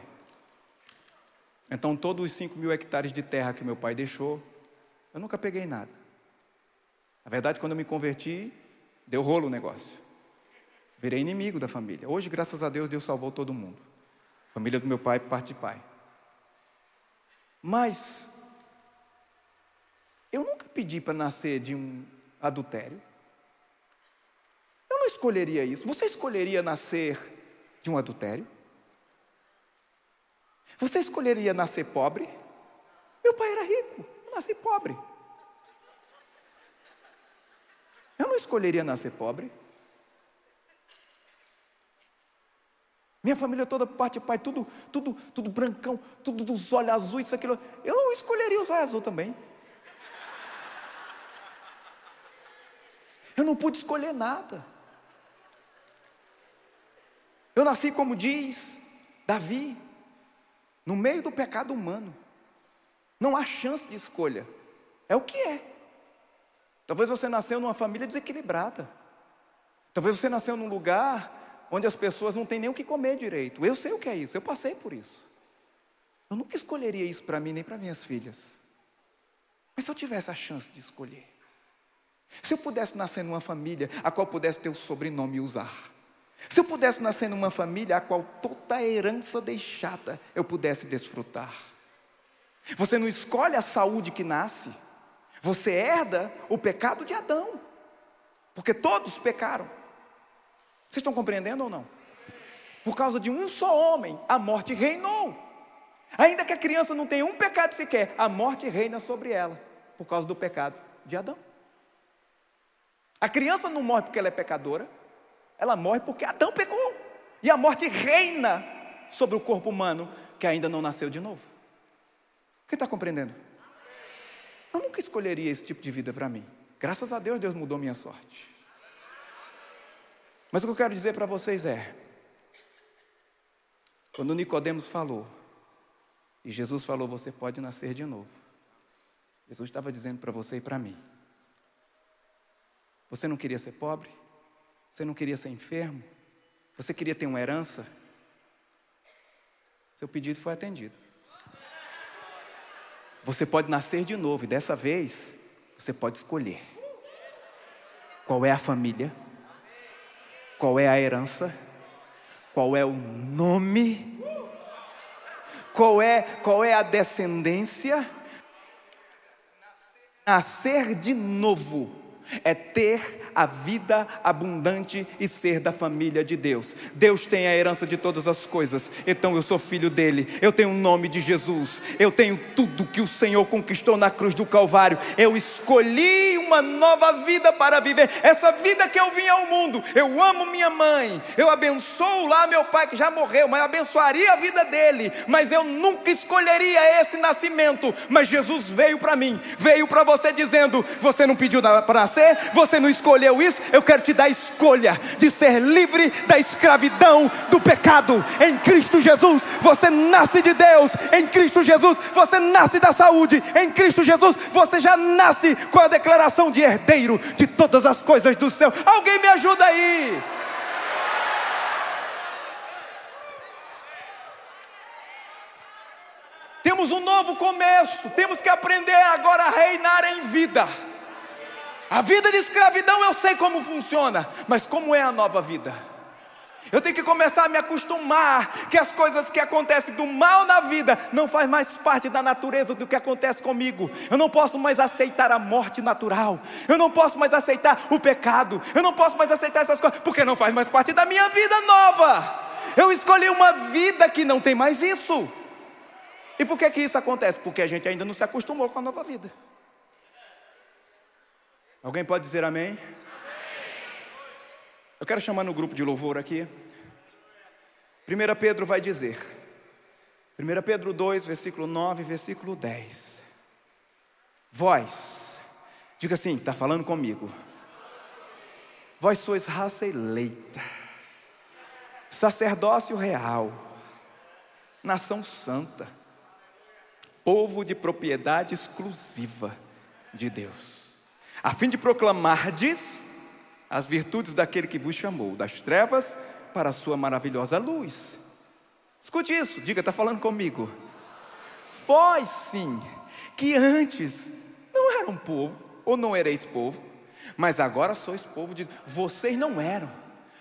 Speaker 1: Então, todos os 5 mil hectares de terra que meu pai deixou, eu nunca peguei nada. Na verdade, quando eu me converti, deu rolo o negócio. Virei inimigo da família. Hoje, graças a Deus, Deus salvou todo mundo. Família do meu pai, parte de pai. Mas, eu nunca pedi para nascer de um adultério. Eu não escolheria isso. Você escolheria nascer de um adultério? Você escolheria nascer pobre? Meu pai era rico, eu nasci pobre. Eu não escolheria nascer pobre. Minha família toda, parte pai, tudo, tudo, tudo brancão, tudo dos olhos azuis, isso, aquilo. Eu escolheria os olhos azuis também. Eu não pude escolher nada. Eu nasci como diz Davi, no meio do pecado humano. Não há chance de escolha. É o que é. Talvez você nasceu numa família desequilibrada. Talvez você nasceu num lugar onde as pessoas não têm nem o que comer direito. Eu sei o que é isso, eu passei por isso. Eu nunca escolheria isso para mim nem para minhas filhas. Mas se eu tivesse a chance de escolher, se eu pudesse nascer numa família a qual pudesse ter o sobrenome e usar, se eu pudesse nascer numa família a qual toda a herança deixada eu pudesse desfrutar. Você não escolhe a saúde que nasce, você herda o pecado de Adão, porque todos pecaram. Vocês estão compreendendo ou não? Por causa de um só homem, a morte reinou. Ainda que a criança não tenha um pecado sequer, a morte reina sobre ela, por causa do pecado de Adão. A criança não morre porque ela é pecadora, ela morre porque Adão pecou. E a morte reina sobre o corpo humano que ainda não nasceu de novo. Quem está compreendendo? Eu nunca escolheria esse tipo de vida para mim. Graças a Deus, Deus mudou minha sorte. Mas o que eu quero dizer para vocês é: quando Nicodemos falou, e Jesus falou, você pode nascer de novo. Jesus estava dizendo para você e para mim: você não queria ser pobre? Você não queria ser enfermo? Você queria ter uma herança? Seu pedido foi atendido. Você pode nascer de novo e dessa vez você pode escolher qual é a família, qual é a herança, qual é o nome, qual é, qual é a descendência. Nascer de novo é ter a vida abundante e ser da família de Deus. Deus tem a herança de todas as coisas, então eu sou filho dele. Eu tenho o nome de Jesus, eu tenho tudo que o Senhor conquistou na cruz do Calvário. Eu escolhi uma nova vida para viver. Essa vida que eu vim ao mundo. Eu amo minha mãe. Eu abençoo lá meu pai que já morreu, mas eu abençoaria a vida dele. Mas eu nunca escolheria esse nascimento. Mas Jesus veio para mim, veio para você dizendo: Você não pediu para nascer, você não escolheu isso. Eu quero te dar a escolha de ser livre da escravidão do pecado. Em Cristo Jesus, você nasce de Deus. Em Cristo Jesus, você nasce da saúde. Em Cristo Jesus, você já nasce com a declaração de herdeiro de todas as coisas do céu. Alguém me ajuda aí. Temos um novo começo, temos que aprender agora a reinar em vida. A vida de escravidão eu sei como funciona, mas como é a nova vida? Eu tenho que começar a me acostumar que as coisas que acontecem do mal na vida não faz mais parte da natureza do que acontece comigo. Eu não posso mais aceitar a morte natural. Eu não posso mais aceitar o pecado. Eu não posso mais aceitar essas coisas porque não faz mais parte da minha vida nova. Eu escolhi uma vida que não tem mais isso. E por que que isso acontece? Porque a gente ainda não se acostumou com a nova vida. Alguém pode dizer amém? Eu quero chamar no grupo de louvor aqui. 1 Pedro vai dizer, 1 Pedro 2, versículo 9, versículo 10. Vós, diga assim, está falando comigo. Vós sois raça eleita, sacerdócio real, nação santa, povo de propriedade exclusiva de Deus, a fim de proclamardes as virtudes daquele que vos chamou das trevas para a sua maravilhosa luz. Escute isso, diga, está falando comigo. Vós sim, que antes não eram povo, ou não erais povo, mas agora sois povo de. Vocês não eram,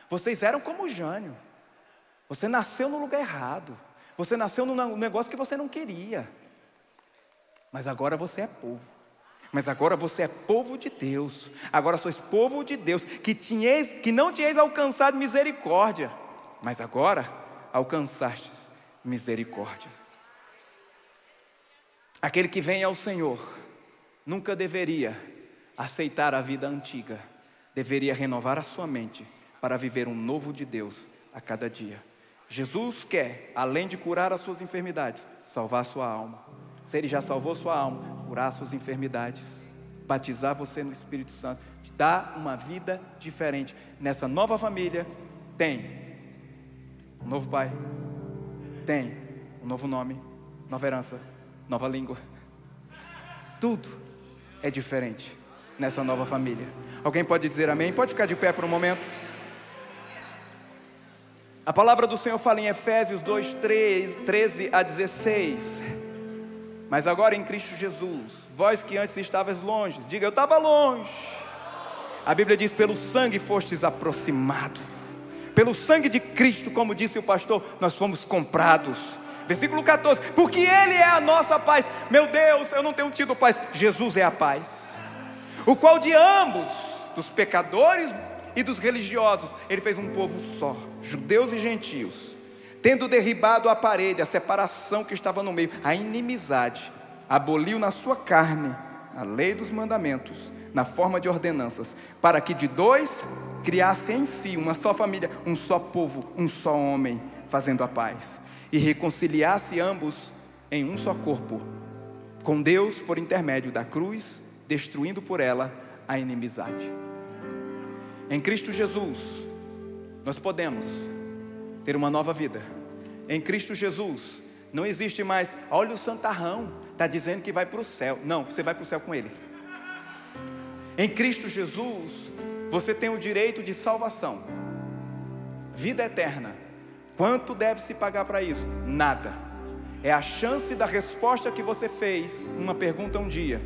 Speaker 1: vocês eram como Jânio. Você nasceu no lugar errado, você nasceu num negócio que você não queria, mas agora você é povo. Mas agora você é povo de Deus. Agora sois povo de Deus, que, tinhais, que não tinhais alcançado misericórdia, mas agora alcançastes misericórdia. Aquele que vem ao Senhor nunca deveria aceitar a vida antiga, deveria renovar a sua mente para viver um novo de Deus a cada dia. Jesus quer, além de curar as suas enfermidades, salvar a sua alma. Se Ele já salvou sua alma, curar suas enfermidades, batizar você no Espírito Santo, te dar uma vida diferente. Nessa nova família, tem um novo pai, tem um novo nome, nova herança, nova língua. Tudo é diferente nessa nova família. Alguém pode dizer amém? Pode ficar de pé por um momento. A palavra do Senhor fala em Efésios 2, 3, 13 a 16. Mas agora em Cristo Jesus, vós que antes estavas longe, diga eu estava longe. A Bíblia diz: pelo sangue fostes aproximado. Pelo sangue de Cristo, como disse o pastor, nós fomos comprados. Versículo 14: Porque Ele é a nossa paz. Meu Deus, eu não tenho tido paz. Jesus é a paz. O qual de ambos, dos pecadores e dos religiosos, Ele fez um povo só, judeus e gentios tendo derribado a parede, a separação que estava no meio, a inimizade, aboliu na sua carne a lei dos mandamentos, na forma de ordenanças, para que de dois criasse em si uma só família, um só povo, um só homem, fazendo a paz, e reconciliasse ambos em um só corpo, com Deus por intermédio da cruz, destruindo por ela a inimizade. Em Cristo Jesus, nós podemos ter uma nova vida. Em Cristo Jesus, não existe mais, olha o santarrão, está dizendo que vai para o céu. Não, você vai para o céu com ele. Em Cristo Jesus, você tem o direito de salvação, vida eterna. Quanto deve se pagar para isso? Nada. É a chance da resposta que você fez, uma pergunta um dia.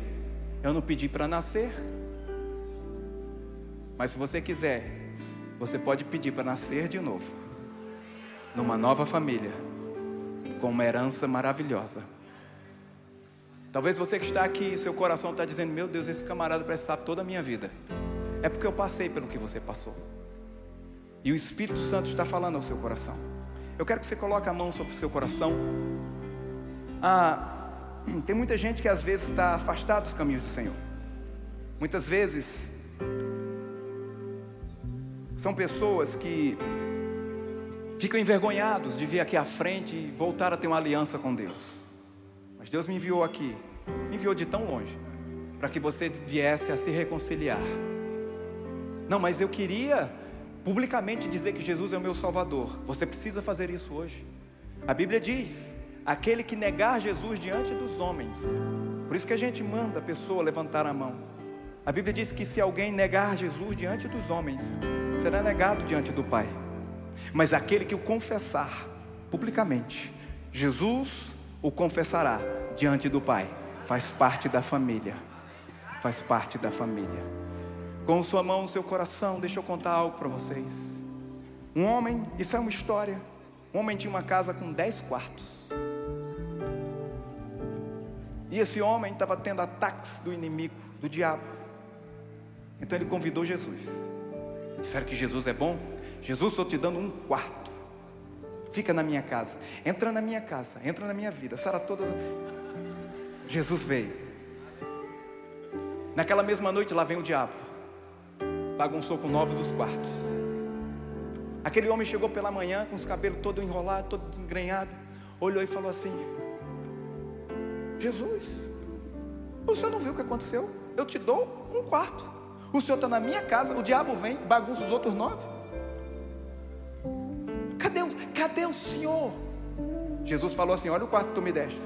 Speaker 1: Eu não pedi para nascer, mas se você quiser, você pode pedir para nascer de novo numa nova família, com uma herança maravilhosa. Talvez você que está aqui, seu coração está dizendo: Meu Deus, esse camarada precisa toda a minha vida. É porque eu passei pelo que você passou. E o Espírito Santo está falando ao seu coração. Eu quero que você coloque a mão sobre o seu coração. Ah, tem muita gente que às vezes está afastado dos caminhos do Senhor. Muitas vezes são pessoas que ficam envergonhados de vir aqui à frente e voltar a ter uma aliança com Deus. Mas Deus me enviou aqui, me enviou de tão longe, para que você viesse a se reconciliar. Não, mas eu queria publicamente dizer que Jesus é o meu Salvador. Você precisa fazer isso hoje. A Bíblia diz: aquele que negar Jesus diante dos homens. Por isso que a gente manda a pessoa levantar a mão. A Bíblia diz que se alguém negar Jesus diante dos homens, será negado diante do Pai. Mas aquele que o confessar publicamente, Jesus o confessará diante do Pai. Faz parte da família. Faz parte da família. Com sua mão no seu coração, deixa eu contar algo para vocês. Um homem, isso é uma história. Um homem tinha uma casa com dez quartos. E esse homem estava tendo ataques do inimigo, do diabo. Então ele convidou Jesus. Será que Jesus é bom? Jesus, estou te dando um quarto. Fica na minha casa. Entra na minha casa. Entra na minha vida. Sara todas. Jesus veio. Naquela mesma noite lá vem o diabo. Bagunçou com nove dos quartos. Aquele homem chegou pela manhã com os cabelos todo enrolados, todo desengrenhado. Olhou e falou assim: Jesus, o senhor não viu o que aconteceu? Eu te dou um quarto. O senhor está na minha casa, o diabo vem, bagunça os outros nove. Cadê, o senhor? Jesus falou assim: Olha o quarto que tu me deste.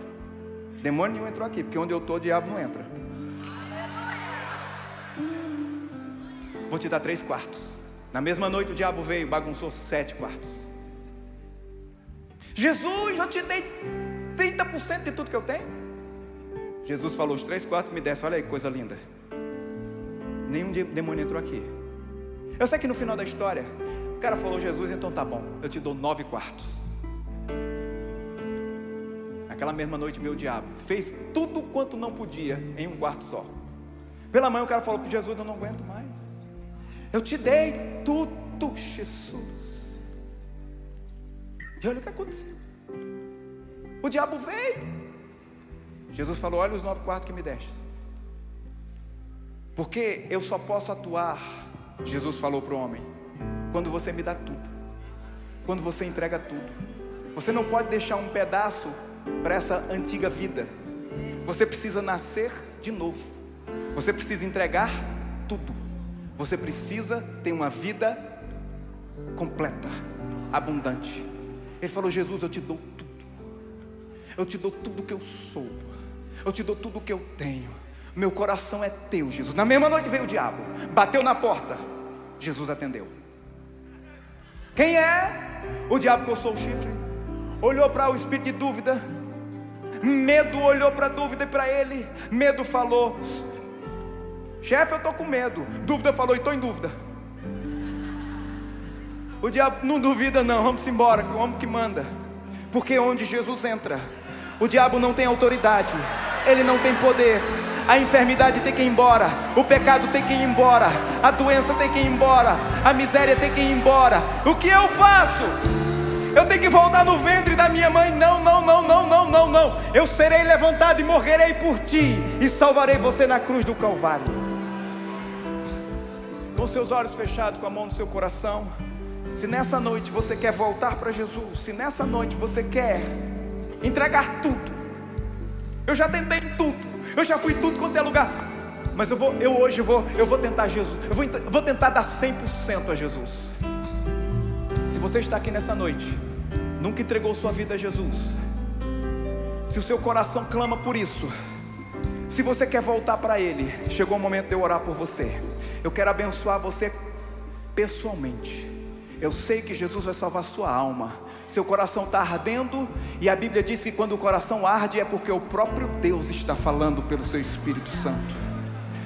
Speaker 1: Demônio nenhum entrou aqui, porque onde eu estou, o diabo não entra. Vou te dar três quartos. Na mesma noite o diabo veio, bagunçou sete quartos. Jesus, eu te dei 30% de tudo que eu tenho. Jesus falou: Os três quartos me desse, olha aí, coisa linda. Nenhum demônio entrou aqui. Eu sei que no final da história, cara falou: Jesus, então tá bom, eu te dou nove quartos. Naquela mesma noite, meu diabo fez tudo quanto não podia em um quarto só. Pela manhã, o cara falou Jesus: Eu não aguento mais. Eu te dei tudo, Jesus. E olha o que aconteceu. O diabo veio. Jesus falou: Olha os nove quartos que me deste. Porque eu só posso atuar, Jesus falou para o homem, quando você me dá tudo, quando você entrega tudo. Você não pode deixar um pedaço para essa antiga vida. Você precisa nascer de novo. Você precisa entregar tudo. Você precisa ter uma vida completa, abundante. Ele falou: Jesus, eu te dou tudo. Eu te dou tudo que eu sou. Eu te dou tudo que eu tenho. Meu coração é teu, Jesus. Na mesma noite veio o diabo, bateu na porta. Jesus atendeu. Quem é? O diabo coçou o chifre, olhou para o espírito de dúvida. Medo olhou para a dúvida e para ele. Medo falou: Chefe, eu estou com medo. Dúvida falou: Estou em dúvida. O diabo não duvida, não. Vamos embora, que o homem que manda. Porque onde Jesus entra, o diabo não tem autoridade, ele não tem poder a enfermidade tem que ir embora, o pecado tem que ir embora, a doença tem que ir embora, a miséria tem que ir embora. O que eu faço? Eu tenho que voltar no ventre da minha mãe? Não, não, não, não, não, não, não. Eu serei levantado e morrerei por ti e salvarei você na cruz do Calvário. Com seus olhos fechados, com a mão no seu coração. Se nessa noite você quer voltar para Jesus, se nessa noite você quer entregar tudo, eu já tentei tudo. Eu já fui tudo quanto é lugar. Mas eu vou, eu hoje vou, eu vou tentar Jesus. Eu vou, vou tentar dar 100% a Jesus. Se você está aqui nessa noite, nunca entregou sua vida a Jesus. Se o seu coração clama por isso, se você quer voltar para Ele, chegou o momento de eu orar por você. Eu quero abençoar você pessoalmente. Eu sei que Jesus vai salvar sua alma. Seu coração está ardendo, e a Bíblia diz que quando o coração arde é porque o próprio Deus está falando pelo seu Espírito Santo.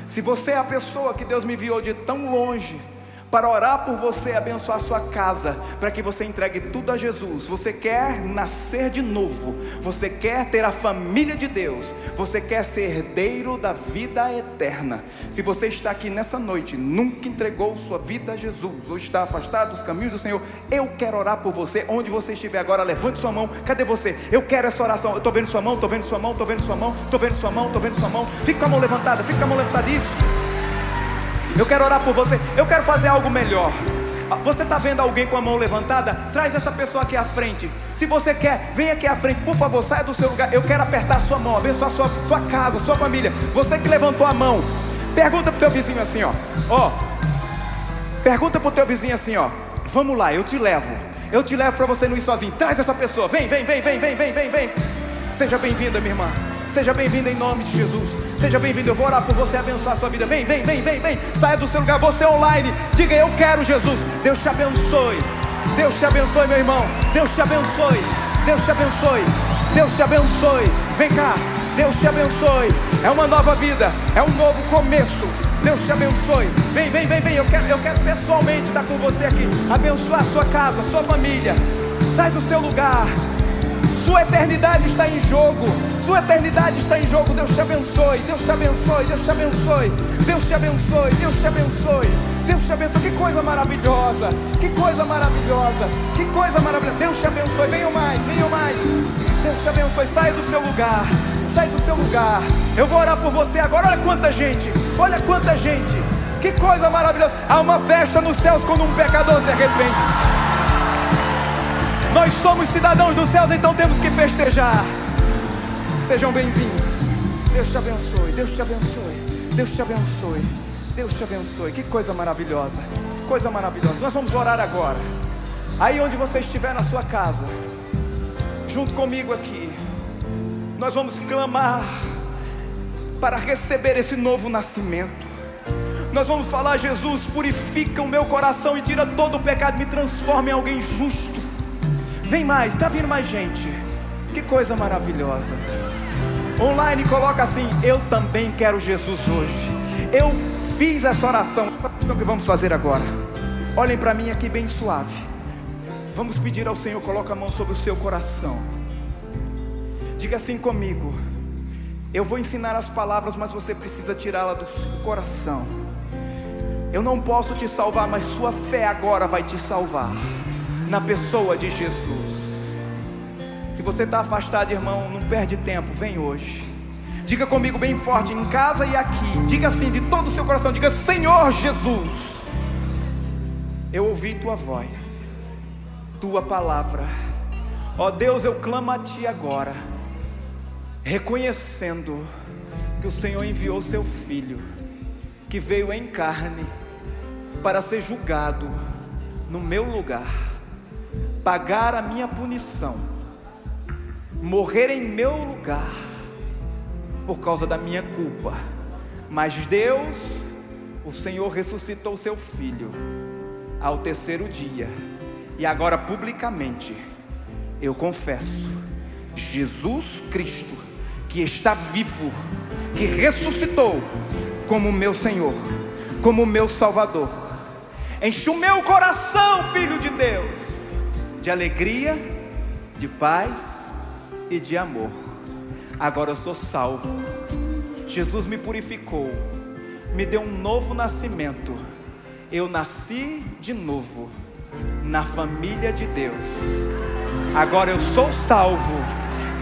Speaker 1: Se você é a pessoa que Deus me enviou de tão longe, para orar por você, abençoar sua casa, para que você entregue tudo a Jesus. Você quer nascer de novo, você quer ter a família de Deus, você quer ser herdeiro da vida eterna. Se você está aqui nessa noite, nunca entregou sua vida a Jesus, ou está afastado dos caminhos do Senhor, eu quero orar por você. Onde você estiver agora, levante sua mão. Cadê você? Eu quero essa oração. Eu estou vendo sua mão, estou vendo sua mão, estou vendo sua mão, estou vendo sua mão, estou vendo sua mão. Fica com a mão levantada, fica com a mão levantada. Isso. Eu quero orar por você. Eu quero fazer algo melhor. Você está vendo alguém com a mão levantada? Traz essa pessoa aqui à frente. Se você quer, vem aqui à frente, por favor, saia do seu lugar. Eu quero apertar sua mão, abençoar sua, sua casa, sua família. Você que levantou a mão, pergunta para o teu vizinho assim, ó. Ó, pergunta para o teu vizinho assim, ó. Vamos lá, eu te levo. Eu te levo para você não ir sozinho. Traz essa pessoa. Vem, vem, vem, vem, vem, vem, vem, vem. Seja bem-vinda, minha irmã. Seja bem-vinda em nome de Jesus. Seja bem-vindo. Eu vou orar por você abençoar a sua vida. Vem, vem, vem, vem, vem. Saia do seu lugar. Você online. Diga eu quero Jesus. Deus te abençoe. Deus te abençoe, meu irmão. Deus te abençoe. Deus te abençoe. Deus te abençoe. Vem cá. Deus te abençoe. É uma nova vida. É um novo começo. Deus te abençoe. Vem, vem, vem, vem. Eu quero, eu quero pessoalmente estar com você aqui. Abençoar a sua casa, a sua família. Sai do seu lugar. Sua eternidade está em jogo. Sua eternidade está em jogo. Deus te abençoe. Deus te abençoe. Deus te abençoe. Deus te abençoe. Deus te abençoe. Deus te abençoe. Que coisa maravilhosa. Que coisa maravilhosa. Que coisa maravilhosa. Deus te abençoe. Venham mais. Venham mais. Deus te abençoe. Saia do seu lugar. Sai do seu lugar. Eu vou orar por você agora. Olha quanta gente. Olha quanta gente. Que coisa maravilhosa. Há uma festa nos céus quando um pecador se arrepende. Nós somos cidadãos dos céus, então temos que festejar. Sejam bem-vindos. Deus te abençoe, Deus te abençoe, Deus te abençoe, Deus te abençoe. Que coisa maravilhosa, coisa maravilhosa. Nós vamos orar agora. Aí onde você estiver na sua casa, junto comigo aqui, nós vamos clamar para receber esse novo nascimento. Nós vamos falar, Jesus, purifica o meu coração e tira todo o pecado, me transforma em alguém justo. Vem mais, está vindo mais gente. Que coisa maravilhosa. Online coloca assim: Eu também quero Jesus hoje. Eu fiz essa oração. O que vamos fazer agora? Olhem para mim aqui bem suave. Vamos pedir ao Senhor, coloca a mão sobre o seu coração. Diga assim comigo. Eu vou ensinar as palavras, mas você precisa tirá-la do seu coração. Eu não posso te salvar, mas sua fé agora vai te salvar na pessoa de Jesus. Se você está afastado, irmão, não perde tempo, vem hoje. Diga comigo bem forte, em casa e aqui. Diga assim de todo o seu coração: diga, Senhor Jesus, eu ouvi tua voz, tua palavra. Ó Deus, eu clamo a ti agora, reconhecendo que o Senhor enviou seu filho, que veio em carne, para ser julgado no meu lugar pagar a minha punição, morrer em meu lugar, por causa da minha culpa. Mas Deus, o Senhor ressuscitou seu filho ao terceiro dia, e agora publicamente eu confesso: Jesus Cristo, que está vivo, que ressuscitou como meu Senhor, como meu Salvador. Enche o meu coração, filho de Deus de alegria, de paz e de amor. Agora eu sou salvo. Jesus me purificou, me deu um novo nascimento. Eu nasci de novo na família de Deus. Agora eu sou salvo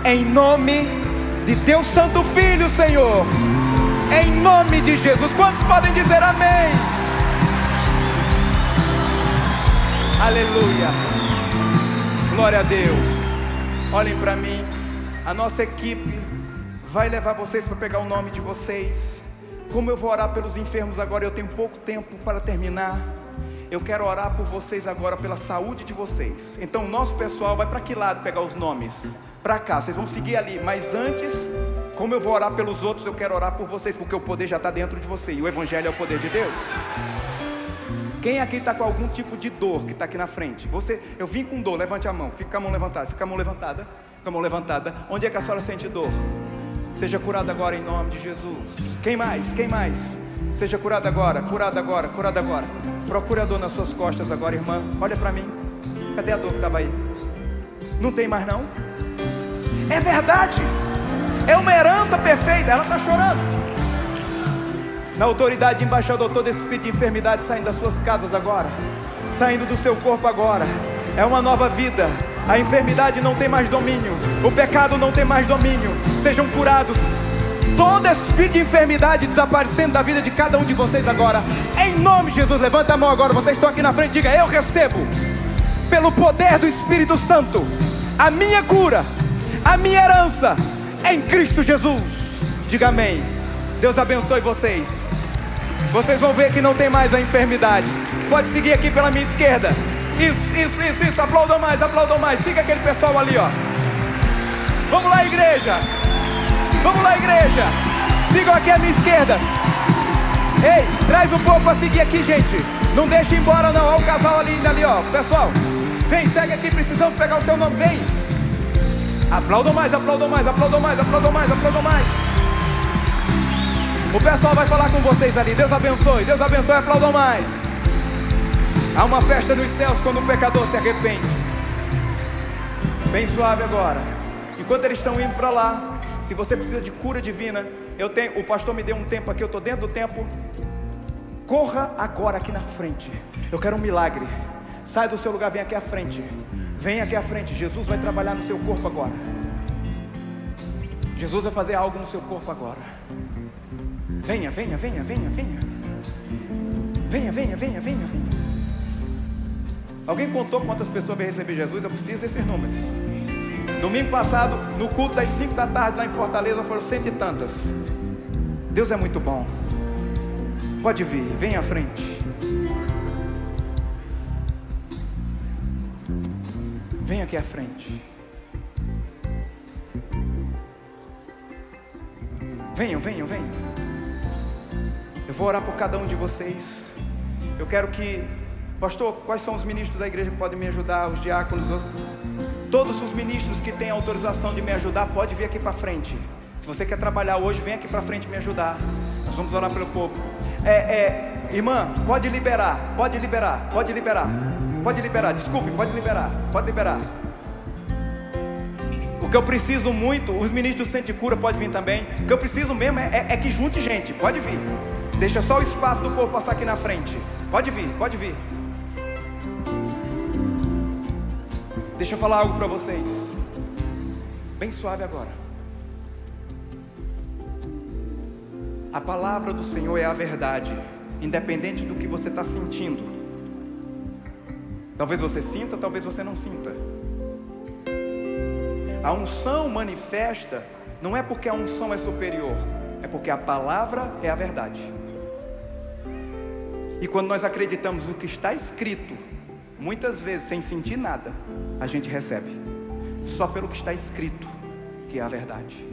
Speaker 1: em nome de Deus Santo Filho, Senhor. Em nome de Jesus. Quantos podem dizer amém? Aleluia. Glória a Deus. Olhem para mim. A nossa equipe vai levar vocês para pegar o nome de vocês. Como eu vou orar pelos enfermos agora, eu tenho pouco tempo para terminar. Eu quero orar por vocês agora, pela saúde de vocês. Então, o nosso pessoal vai para que lado pegar os nomes? Para cá, vocês vão seguir ali. Mas antes, como eu vou orar pelos outros, eu quero orar por vocês, porque o poder já está dentro de você. E o Evangelho é o poder de Deus. Quem aqui está com algum tipo de dor que está aqui na frente? Você, eu vim com dor, levante a mão, fica a mão levantada, fica a mão levantada, fica a mão levantada. Onde é que a senhora sente dor? Seja curada agora em nome de Jesus. Quem mais? Quem mais? Seja curada agora, curada agora, curada agora. Procure a dor nas suas costas agora, irmã. Olha para mim. Cadê a dor que estava aí? Não tem mais não? É verdade. É uma herança perfeita. Ela está chorando. Na autoridade de embaixador, todo espírito de enfermidade saindo das suas casas agora, saindo do seu corpo agora. É uma nova vida. A enfermidade não tem mais domínio, o pecado não tem mais domínio. Sejam curados. Todo espírito de enfermidade desaparecendo da vida de cada um de vocês agora. Em nome de Jesus, levanta a mão agora. Vocês estão aqui na frente, diga: Eu recebo, pelo poder do Espírito Santo, a minha cura, a minha herança em Cristo Jesus. Diga amém. Deus abençoe vocês. Vocês vão ver que não tem mais a enfermidade. Pode seguir aqui pela minha esquerda. Isso, isso, isso, isso. Aplaudam mais, aplaudam mais. Siga aquele pessoal ali, ó. Vamos lá, igreja. Vamos lá, igreja. Sigam aqui à minha esquerda. Ei, traz um pouco para seguir aqui, gente. Não deixe embora, não. Olha o casal ali, ali, ó. Pessoal, vem, segue aqui. Precisamos pegar o seu nome. Vem. Aplaudam mais, aplaudam mais, aplaudam mais, aplaudam mais, aplaudam mais. O pessoal vai falar com vocês ali. Deus abençoe, Deus abençoe, aplaudam mais. Há uma festa nos céus quando o pecador se arrepende. Bem suave agora. Enquanto eles estão indo para lá, se você precisa de cura divina, eu tenho, o pastor me deu um tempo aqui, eu estou dentro do tempo. Corra agora aqui na frente. Eu quero um milagre. Sai do seu lugar, vem aqui à frente. Vem aqui à frente. Jesus vai trabalhar no seu corpo agora. Jesus vai fazer algo no seu corpo agora. Venha, venha, venha, venha, venha. Venha, venha, venha, venha, venha. Alguém contou quantas pessoas vão receber Jesus? Eu preciso desses números. Domingo passado, no culto das 5 da tarde lá em Fortaleza, foram cento e tantas. Deus é muito bom. Pode vir, vem à frente. Vem aqui à frente. Venham, venham, venham. Eu vou orar por cada um de vocês. Eu quero que, pastor, quais são os ministros da igreja que podem me ajudar? Os diáconos, todos os ministros que têm autorização de me ajudar, pode vir aqui para frente. Se você quer trabalhar hoje, vem aqui para frente me ajudar. Nós vamos orar pelo povo. É, é, irmã, pode liberar, pode liberar, pode liberar, pode liberar. Desculpe, pode liberar, pode liberar. O que eu preciso muito, os ministros do Centro de Cura podem vir também. O que eu preciso mesmo é, é, é que junte gente, pode vir. Deixa só o espaço do povo passar aqui na frente. Pode vir, pode vir. Deixa eu falar algo para vocês. Bem suave agora. A palavra do Senhor é a verdade, independente do que você está sentindo. Talvez você sinta, talvez você não sinta. A unção manifesta, não é porque a unção é superior, é porque a palavra é a verdade. E quando nós acreditamos no que está escrito, muitas vezes sem sentir nada, a gente recebe, só pelo que está escrito, que é a verdade.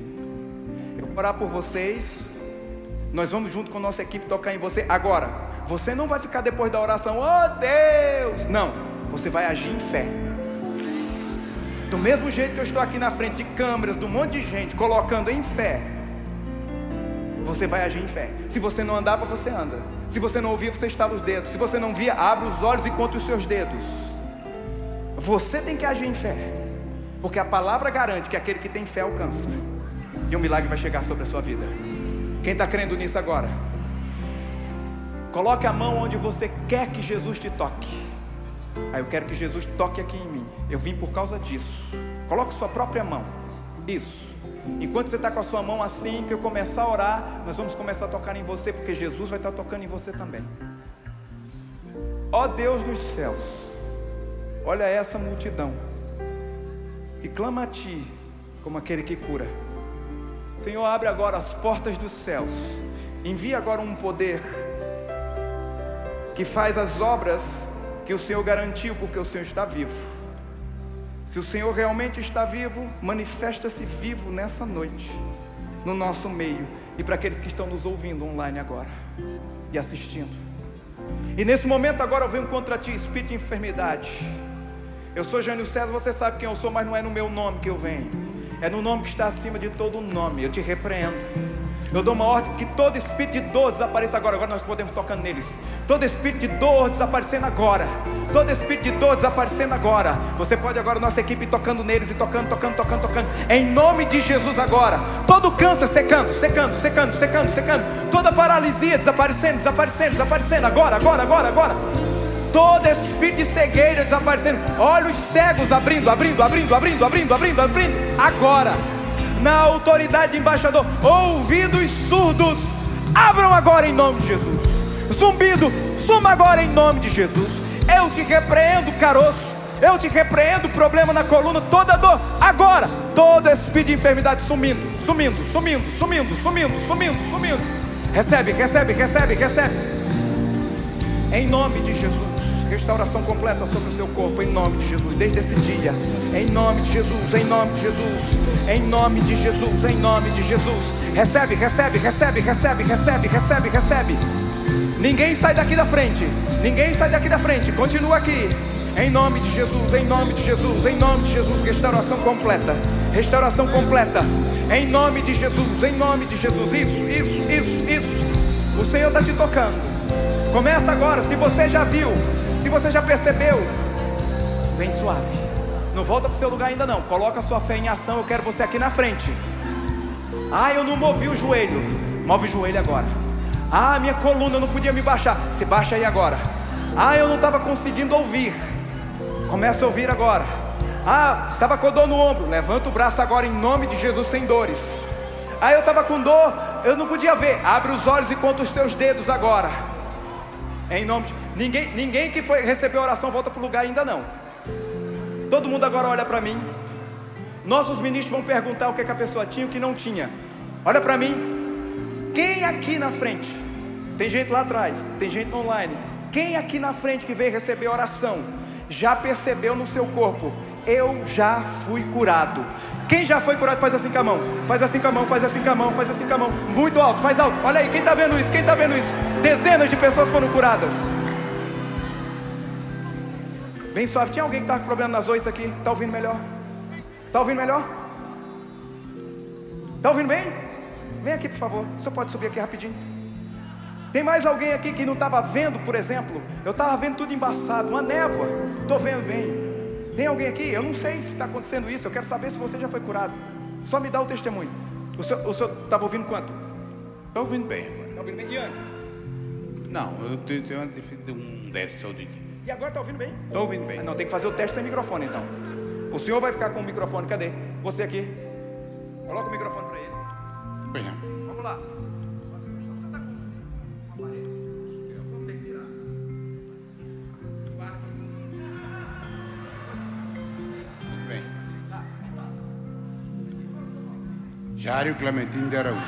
Speaker 1: Eu vou orar por vocês, nós vamos junto com a nossa equipe tocar em você. Agora, você não vai ficar depois da oração, oh Deus! Não, você vai agir em fé. Do mesmo jeito que eu estou aqui na frente de câmeras, de um monte de gente, colocando em fé, você vai agir em fé. Se você não andava, você anda. Se você não ouvia, você estala os dedos. Se você não via, abre os olhos e conta os seus dedos. Você tem que agir em fé. Porque a palavra garante que aquele que tem fé alcança. E um milagre vai chegar sobre a sua vida. Quem está crendo nisso agora? Coloque a mão onde você quer que Jesus te toque. Aí eu quero que Jesus toque aqui em mim. Eu vim por causa disso. Coloque sua própria mão. Isso. Enquanto você está com a sua mão assim, que eu começar a orar, nós vamos começar a tocar em você, porque Jesus vai estar tocando em você também. Ó Deus dos céus, olha essa multidão e clama a Ti como aquele que cura. Senhor, abre agora as portas dos céus, envia agora um poder que faz as obras que o Senhor garantiu, porque o Senhor está vivo. Se o Senhor realmente está vivo, manifesta-se vivo nessa noite, no nosso meio, e para aqueles que estão nos ouvindo online agora e assistindo. E nesse momento agora eu venho contra ti, espírito de enfermidade. Eu sou Jânio César, você sabe quem eu sou, mas não é no meu nome que eu venho. É no nome que está acima de todo nome. Eu te repreendo. Eu dou uma ordem que todo espírito de dor desapareça agora. Agora nós podemos tocar neles. Todo espírito de dor desaparecendo agora. Todo espírito de dor desaparecendo agora. Você pode agora, nossa equipe, tocando neles e tocando, tocando, tocando, tocando. Em nome de Jesus agora. Todo câncer secando, secando, secando, secando, secando. Toda paralisia desaparecendo, desaparecendo, desaparecendo. Agora, agora, agora, agora. Todo espírito de cegueira desaparecendo. Olhos cegos abrindo, abrindo, abrindo, abrindo, abrindo, abrindo, abrindo. Agora na autoridade de embaixador. Ouvidos surdos, abram agora em nome de Jesus. Zumbido, suma agora em nome de Jesus. Eu te repreendo, caroço. Eu te repreendo, problema na coluna, toda dor. Agora, todo espírito de enfermidade sumindo, sumindo, sumindo, sumindo, sumindo, sumindo, sumindo. Recebe, recebe, recebe, recebe. Em nome de Jesus restauração completa sobre o seu corpo, em nome de Jesus, desde esse dia, em nome de Jesus, em nome de Jesus, em nome de Jesus, em nome de Jesus. Recebe, recebe, recebe, recebe, recebe, recebe, recebe. Ninguém sai daqui da frente, ninguém sai daqui da frente, continua aqui. Em nome de Jesus, em nome de Jesus, em nome de Jesus, restauração completa, restauração completa, em nome de Jesus, em nome de Jesus. Isso, isso, isso, isso. O Senhor está te tocando. Começa agora. Se você já viu, se você já percebeu, vem suave. Não volta para o seu lugar ainda não. Coloca a sua fé em ação. Eu quero você aqui na frente. Ah, eu não movi o joelho. Move o joelho agora. Ah, minha coluna não podia me baixar. Se baixa aí agora. Ah, eu não estava conseguindo ouvir. Começa a ouvir agora. Ah, estava com dor no ombro. Levanta o braço agora em nome de Jesus sem dores. Ah, eu estava com dor, eu não podia ver. Abre os olhos e conta os seus dedos agora. Em nome de ninguém, ninguém que foi receber a oração volta para o lugar ainda não. Todo mundo agora olha para mim. Nossos ministros vão perguntar o que, é que a pessoa tinha e o que não tinha. Olha para mim. Quem aqui na frente? Tem gente lá atrás, tem gente online. Quem aqui na frente que veio receber oração já percebeu no seu corpo eu já fui curado. Quem já foi curado, faz assim com a mão. Faz assim com a mão, faz assim com a mão, faz assim com a mão. Muito alto, faz alto. Olha aí, quem está vendo isso? Quem está vendo isso? Dezenas de pessoas foram curadas. Bem suave. Tinha alguém que estava com problema nas oiças aqui? Está ouvindo melhor? Está ouvindo melhor? Está ouvindo bem? Vem aqui, por favor. Senhor pode subir aqui rapidinho. Tem mais alguém aqui que não estava vendo, por exemplo? Eu estava vendo tudo embaçado, uma névoa. Estou vendo bem. Tem alguém aqui? Eu não sei se está acontecendo isso. Eu quero saber se você já foi curado. Só me dá o testemunho. O senhor estava ouvindo quanto?
Speaker 2: Estou ouvindo bem agora.
Speaker 1: Está ouvindo bem? E antes?
Speaker 2: Não, eu tenho, tenho um déficit auditivo.
Speaker 1: E agora está ouvindo bem?
Speaker 2: Estou ouvindo bem.
Speaker 1: Ah, não, tem que fazer o teste sem microfone então. O senhor vai ficar com o microfone. Cadê? Você aqui. Coloca o microfone para ele.
Speaker 2: Não.
Speaker 1: Vamos lá.
Speaker 2: Jário Clementino de Araújo.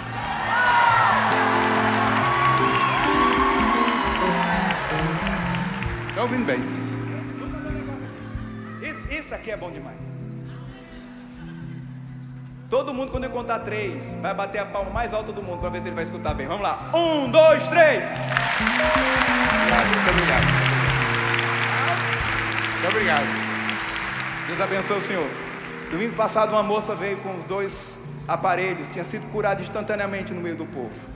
Speaker 2: Está ouvindo bem.
Speaker 1: Isso, isso aqui é bom demais. Todo mundo, quando eu contar três, vai bater a palma mais alta do mundo para ver se ele vai escutar bem. Vamos lá. Um, dois, três.
Speaker 2: Muito obrigado. Muito obrigado.
Speaker 1: Deus abençoe o senhor. Domingo passado, uma moça veio com os dois aparelhos, tinha sido curado instantaneamente no meio do povo.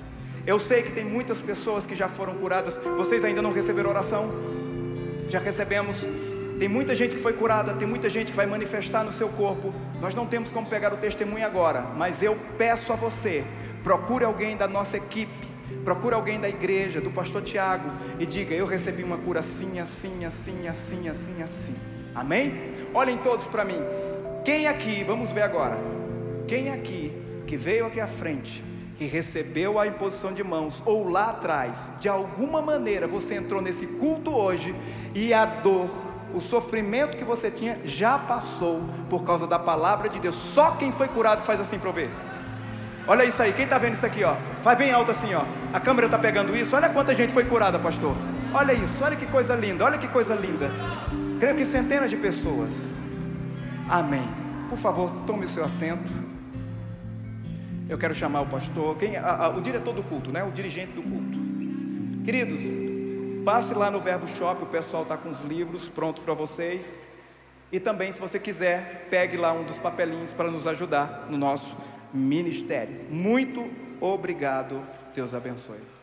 Speaker 1: Eu sei que tem muitas pessoas que já foram curadas. Vocês ainda não receberam oração? Já recebemos. Tem muita gente que foi curada, tem muita gente que vai manifestar no seu corpo. Nós não temos como pegar o testemunho agora, mas eu peço a você, procure alguém da nossa equipe, procure alguém da igreja, do pastor Tiago e diga: "Eu recebi uma cura assim, assim, assim, assim, assim, assim". Amém? Olhem todos para mim. Quem aqui, vamos ver agora. Quem aqui que veio aqui à frente, que recebeu a imposição de mãos, ou lá atrás, de alguma maneira você entrou nesse culto hoje e a dor, o sofrimento que você tinha já passou por causa da palavra de Deus. Só quem foi curado faz assim para ver. Olha isso aí, quem está vendo isso aqui, ó? Faz bem alto assim, ó. A câmera está pegando isso. Olha quanta gente foi curada, pastor. Olha isso, olha que coisa linda, olha que coisa linda. Creio que centenas de pessoas. Amém. Por favor, tome o seu assento. Eu quero chamar o pastor, quem, a, a, o diretor do culto, né? O dirigente do culto. Queridos, passe lá no Verbo Shop, o pessoal está com os livros prontos para vocês. E também, se você quiser, pegue lá um dos papelinhos para nos ajudar no nosso ministério. Muito obrigado. Deus abençoe.